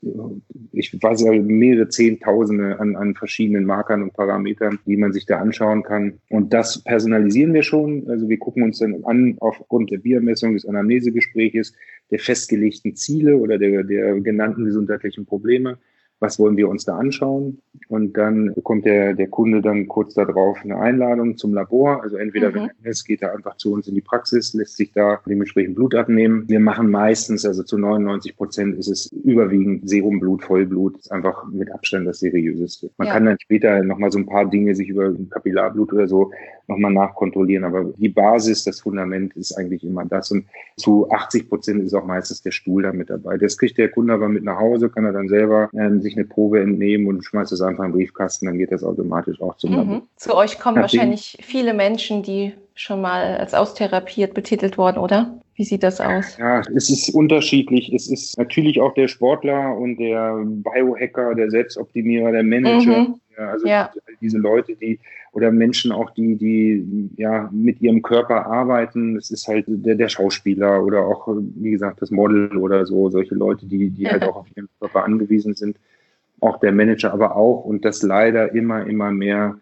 ich weiß ja, mehrere Zehntausende an, an verschiedenen Markern und Parametern, die man sich da anschauen kann. Und das personalisieren wir schon. Also wir gucken uns dann an aufgrund der Biermessung des Anamnesegespräches, der festgelegten Ziele oder der, der genannten gesundheitlichen Probleme was wollen wir uns da anschauen? Und dann bekommt der, der Kunde dann kurz darauf eine Einladung zum Labor. Also entweder, mhm. wenn es geht, er einfach zu uns in die Praxis, lässt sich da dementsprechend Blut abnehmen. Wir machen meistens, also zu 99 Prozent ist es überwiegend Serumblut, Vollblut, ist einfach mit Abstand das seriöseste. Man ja. kann dann später nochmal so ein paar Dinge sich über Kapillarblut oder so nochmal nachkontrollieren. Aber die Basis, das Fundament ist eigentlich immer das. Und zu 80 Prozent ist auch meistens der Stuhl da mit dabei. Das kriegt der Kunde aber mit nach Hause, kann er dann selber ähm, sich eine Probe entnehmen und schmeißt es einfach in den Briefkasten, dann geht das automatisch auch zum mhm. Zu euch kommen Nachdem, wahrscheinlich viele Menschen, die schon mal als austherapiert betitelt worden, oder? Wie sieht das aus? Ja, es ist unterschiedlich. Es ist natürlich auch der Sportler und der Biohacker, der Selbstoptimierer, der Manager. Mhm. Ja, also ja. diese Leute, die oder Menschen auch, die, die ja mit ihrem Körper arbeiten. Das ist halt der, der Schauspieler oder auch, wie gesagt, das Model oder so, solche Leute, die, die halt auch auf ihren Körper angewiesen sind. Auch der Manager aber auch und das leider immer, immer mehr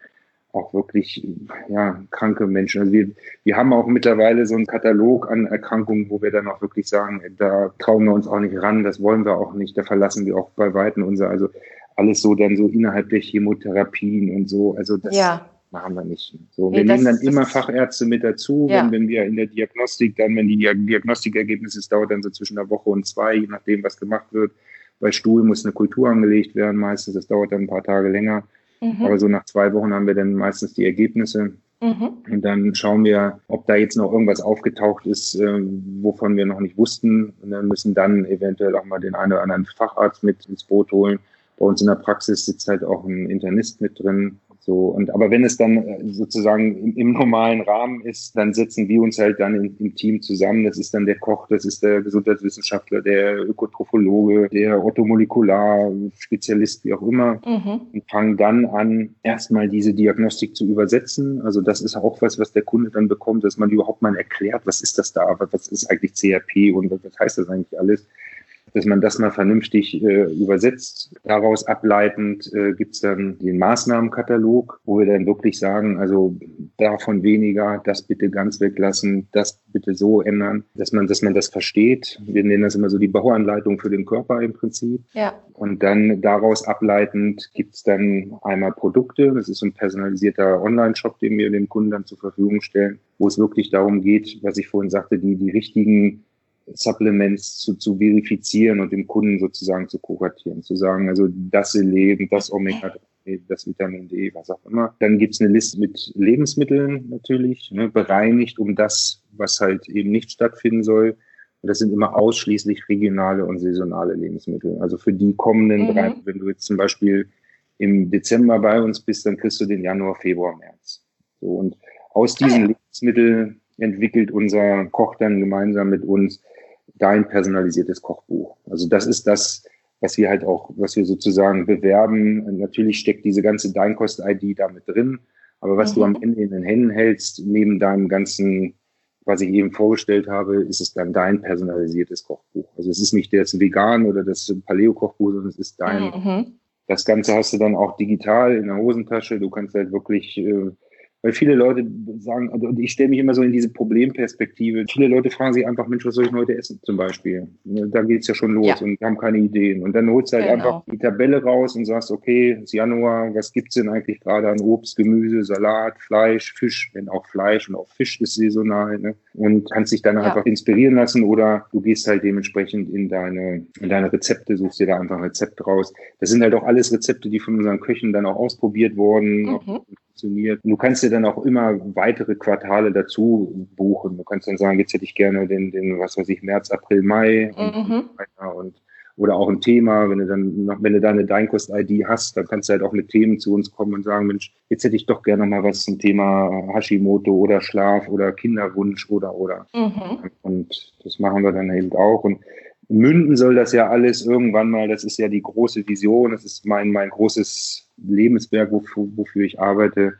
auch wirklich ja, kranke Menschen. Also wir, wir haben auch mittlerweile so einen Katalog an Erkrankungen, wo wir dann auch wirklich sagen, da trauen wir uns auch nicht ran, das wollen wir auch nicht, da verlassen wir auch bei Weitem unser, also alles so dann so innerhalb der Chemotherapien und so. Also das, ja machen wir nicht. So, nee, wir nehmen dann immer Fachärzte mit dazu, ja. wenn, wenn wir in der Diagnostik dann, wenn die Diagnostikergebnisse, es dauert dann so zwischen einer Woche und zwei, je nachdem, was gemacht wird. Bei Stuhl muss eine Kultur angelegt werden, meistens, das dauert dann ein paar Tage länger. Mhm. Aber so nach zwei Wochen haben wir dann meistens die Ergebnisse. Mhm. Und dann schauen wir, ob da jetzt noch irgendwas aufgetaucht ist, äh, wovon wir noch nicht wussten. Und dann müssen dann eventuell auch mal den einen oder anderen Facharzt mit ins Boot holen. Bei uns in der Praxis sitzt halt auch ein Internist mit drin, so, und aber wenn es dann äh, sozusagen im, im, normalen Rahmen ist, dann setzen wir uns halt dann im, im, Team zusammen. Das ist dann der Koch, das ist der Gesundheitswissenschaftler, der Ökotrophologe, der Orthomolekular-Spezialist, wie auch immer, mhm. und fangen dann an, erstmal diese Diagnostik zu übersetzen. Also das ist auch was, was der Kunde dann bekommt, dass man überhaupt mal erklärt, was ist das da, was ist eigentlich CRP und was heißt das eigentlich alles dass man das mal vernünftig äh, übersetzt. Daraus ableitend äh, gibt es dann den Maßnahmenkatalog, wo wir dann wirklich sagen, also davon weniger, das bitte ganz weglassen, das bitte so ändern, dass man, dass man das versteht. Wir nennen das immer so die Bauanleitung für den Körper im Prinzip. Ja. Und dann daraus ableitend gibt es dann einmal Produkte. Das ist so ein personalisierter Online-Shop, den wir dem Kunden dann zur Verfügung stellen, wo es wirklich darum geht, was ich vorhin sagte, die, die richtigen Supplements zu, zu verifizieren und dem Kunden sozusagen zu kuratieren, zu sagen, also das Selen, das Omega-3, das Vitamin D, was auch immer. Dann gibt's eine Liste mit Lebensmitteln natürlich, ne, bereinigt um das, was halt eben nicht stattfinden soll. Und das sind immer ausschließlich regionale und saisonale Lebensmittel. Also für die kommenden mhm. drei, wenn du jetzt zum Beispiel im Dezember bei uns bist, dann kriegst du den Januar, Februar, März. So, und aus diesen ah. Lebensmitteln entwickelt unser Koch dann gemeinsam mit uns dein personalisiertes Kochbuch. Also das ist das, was wir halt auch, was wir sozusagen bewerben. Natürlich steckt diese ganze Deinkost-ID da mit drin. Aber was mhm. du am Ende in den Händen hältst, neben deinem ganzen, was ich eben vorgestellt habe, ist es dann dein personalisiertes Kochbuch. Also es ist nicht das Vegan oder das Paleo-Kochbuch, sondern es ist dein. Mhm. Das Ganze hast du dann auch digital in der Hosentasche. Du kannst halt wirklich äh, weil viele Leute sagen, also ich stelle mich immer so in diese Problemperspektive. Viele Leute fragen sich einfach, Mensch, was soll ich heute essen zum Beispiel? Ne, da geht's ja schon los ja. und haben keine Ideen. Und dann holst du halt genau. einfach die Tabelle raus und sagst, okay, es ist Januar, was gibt's denn eigentlich gerade an Obst, Gemüse, Salat, Fleisch, Fisch, wenn auch Fleisch und auch Fisch ist saisonal, ne? Und kannst dich dann ja. einfach inspirieren lassen oder du gehst halt dementsprechend in deine, in deine Rezepte, suchst dir da einfach ein Rezept raus. Das sind halt auch alles Rezepte, die von unseren Köchen dann auch ausprobiert wurden, mhm. Funktioniert. Und du kannst dir dann auch immer weitere Quartale dazu buchen. Du kannst dann sagen, jetzt hätte ich gerne den, den was weiß ich, März, April, Mai mhm. und, und oder auch ein Thema, wenn du dann, wenn du deine Deinkost-ID hast, dann kannst du halt auch mit Themen zu uns kommen und sagen, Mensch, jetzt hätte ich doch gerne mal was zum Thema Hashimoto oder Schlaf oder Kinderwunsch oder oder. Mhm. Und das machen wir dann eben auch. Und münden soll das ja alles irgendwann mal, das ist ja die große Vision, das ist mein, mein großes Lebenswerk, wofür, wofür ich arbeite.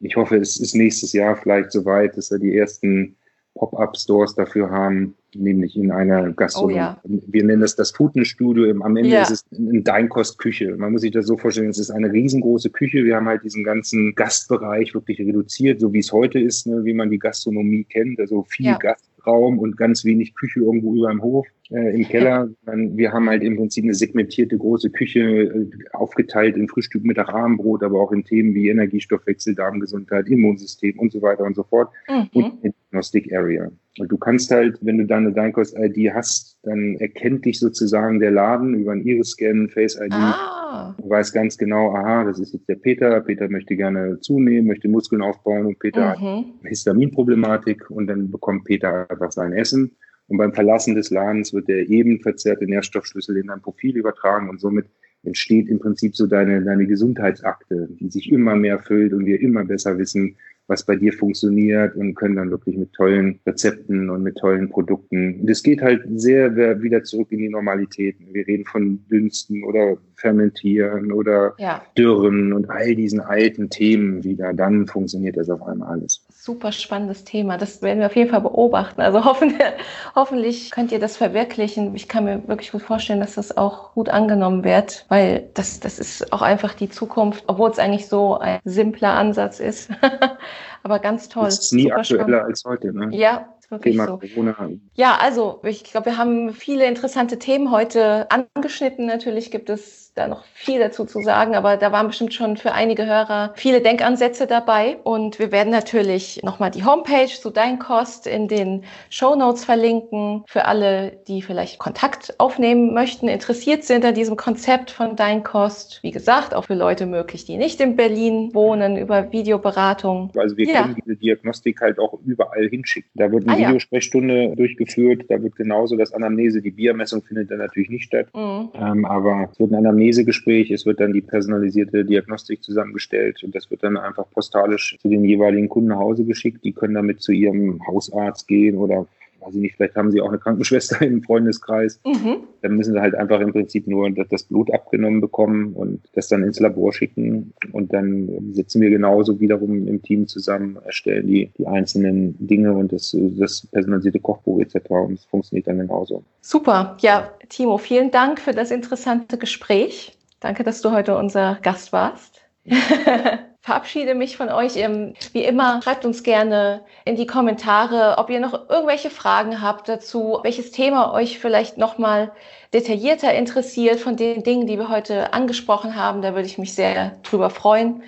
Ich hoffe, es ist nächstes Jahr vielleicht soweit, dass wir die ersten Pop-up-Stores dafür haben, nämlich in einer Gastronomie. Oh, ja. Wir nennen das das Futenstudio. Am Ende ja. ist es eine Deinkostküche. Man muss sich das so vorstellen, es ist eine riesengroße Küche. Wir haben halt diesen ganzen Gastbereich wirklich reduziert, so wie es heute ist, ne, wie man die Gastronomie kennt. Also viel ja. Gastraum und ganz wenig Küche irgendwo über dem Hof äh, im Keller. Wir haben halt im Prinzip eine segmentierte große Küche äh, aufgeteilt in Frühstück, Mittag, Abendbrot, aber auch in Themen wie Energiestoffwechsel, Darmgesundheit, Immunsystem und so weiter und so fort. Mhm. Und Diagnostic Area. Und du kannst halt, wenn du deine Deinkost-ID hast, dann erkennt dich sozusagen der Laden über ein Iris-Scan, Face-ID. Ah. Du weißt ganz genau, aha, das ist jetzt der Peter. Peter möchte gerne zunehmen, möchte Muskeln aufbauen und Peter mhm. hat Histaminproblematik und dann bekommt Peter einfach sein Essen. Und beim Verlassen des Ladens wird der eben verzerrte Nährstoffschlüssel in dein Profil übertragen und somit entsteht im Prinzip so deine, deine Gesundheitsakte, die sich immer mehr füllt und wir immer besser wissen, was bei dir funktioniert und können dann wirklich mit tollen Rezepten und mit tollen Produkten. Und es geht halt sehr wieder zurück in die Normalität. Wir reden von Dünsten oder Fermentieren oder ja. Dürren und all diesen alten Themen wieder. Dann funktioniert das auf einmal alles. Super spannendes Thema. Das werden wir auf jeden Fall beobachten. Also hoffen, hoffentlich könnt ihr das verwirklichen. Ich kann mir wirklich gut vorstellen, dass das auch gut angenommen wird, weil das, das ist auch einfach die Zukunft, obwohl es eigentlich so ein simpler Ansatz ist. Aber ganz toll. Das ist nie Super aktueller spannend. als heute. Ne? Ja, wirklich Thema so. Corona. Ja, also ich glaube, wir haben viele interessante Themen heute angeschnitten. Natürlich gibt es da noch viel dazu zu sagen, aber da waren bestimmt schon für einige Hörer viele Denkansätze dabei. Und wir werden natürlich nochmal die Homepage zu Dein Kost in den Show Notes verlinken für alle, die vielleicht Kontakt aufnehmen möchten, interessiert sind an diesem Konzept von Dein Kost. Wie gesagt, auch für Leute möglich, die nicht in Berlin wohnen, über Videoberatung. Also wir ja. können diese Diagnostik halt auch überall hinschicken. Da wird eine ah, Videosprechstunde ja. durchgeführt, da wird genauso das Anamnese, die Biermessung findet dann natürlich nicht statt. Mhm. Ähm, aber es wird Anamnese Anamnesegespräch, es wird dann die personalisierte Diagnostik zusammengestellt und das wird dann einfach postalisch zu den jeweiligen Kunden nach Hause geschickt. Die können damit zu ihrem Hausarzt gehen oder weiß ich nicht, vielleicht haben sie auch eine Krankenschwester im Freundeskreis. Mhm. Dann müssen sie halt einfach im Prinzip nur das Blut abgenommen bekommen und das dann ins Labor schicken. Und dann sitzen wir genauso wiederum im Team zusammen, erstellen die, die einzelnen Dinge und das, das personalisierte Kochbuch etc. Und es funktioniert dann genauso. Super. Ja, Timo, vielen Dank für das interessante Gespräch. Danke, dass du heute unser Gast warst. verabschiede mich von euch. Wie immer, schreibt uns gerne in die Kommentare, ob ihr noch irgendwelche Fragen habt dazu, welches Thema euch vielleicht nochmal detaillierter interessiert von den Dingen, die wir heute angesprochen haben. Da würde ich mich sehr drüber freuen.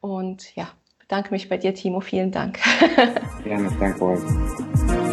Und ja, bedanke mich bei dir, Timo. Vielen Dank. Gerne, danke euch.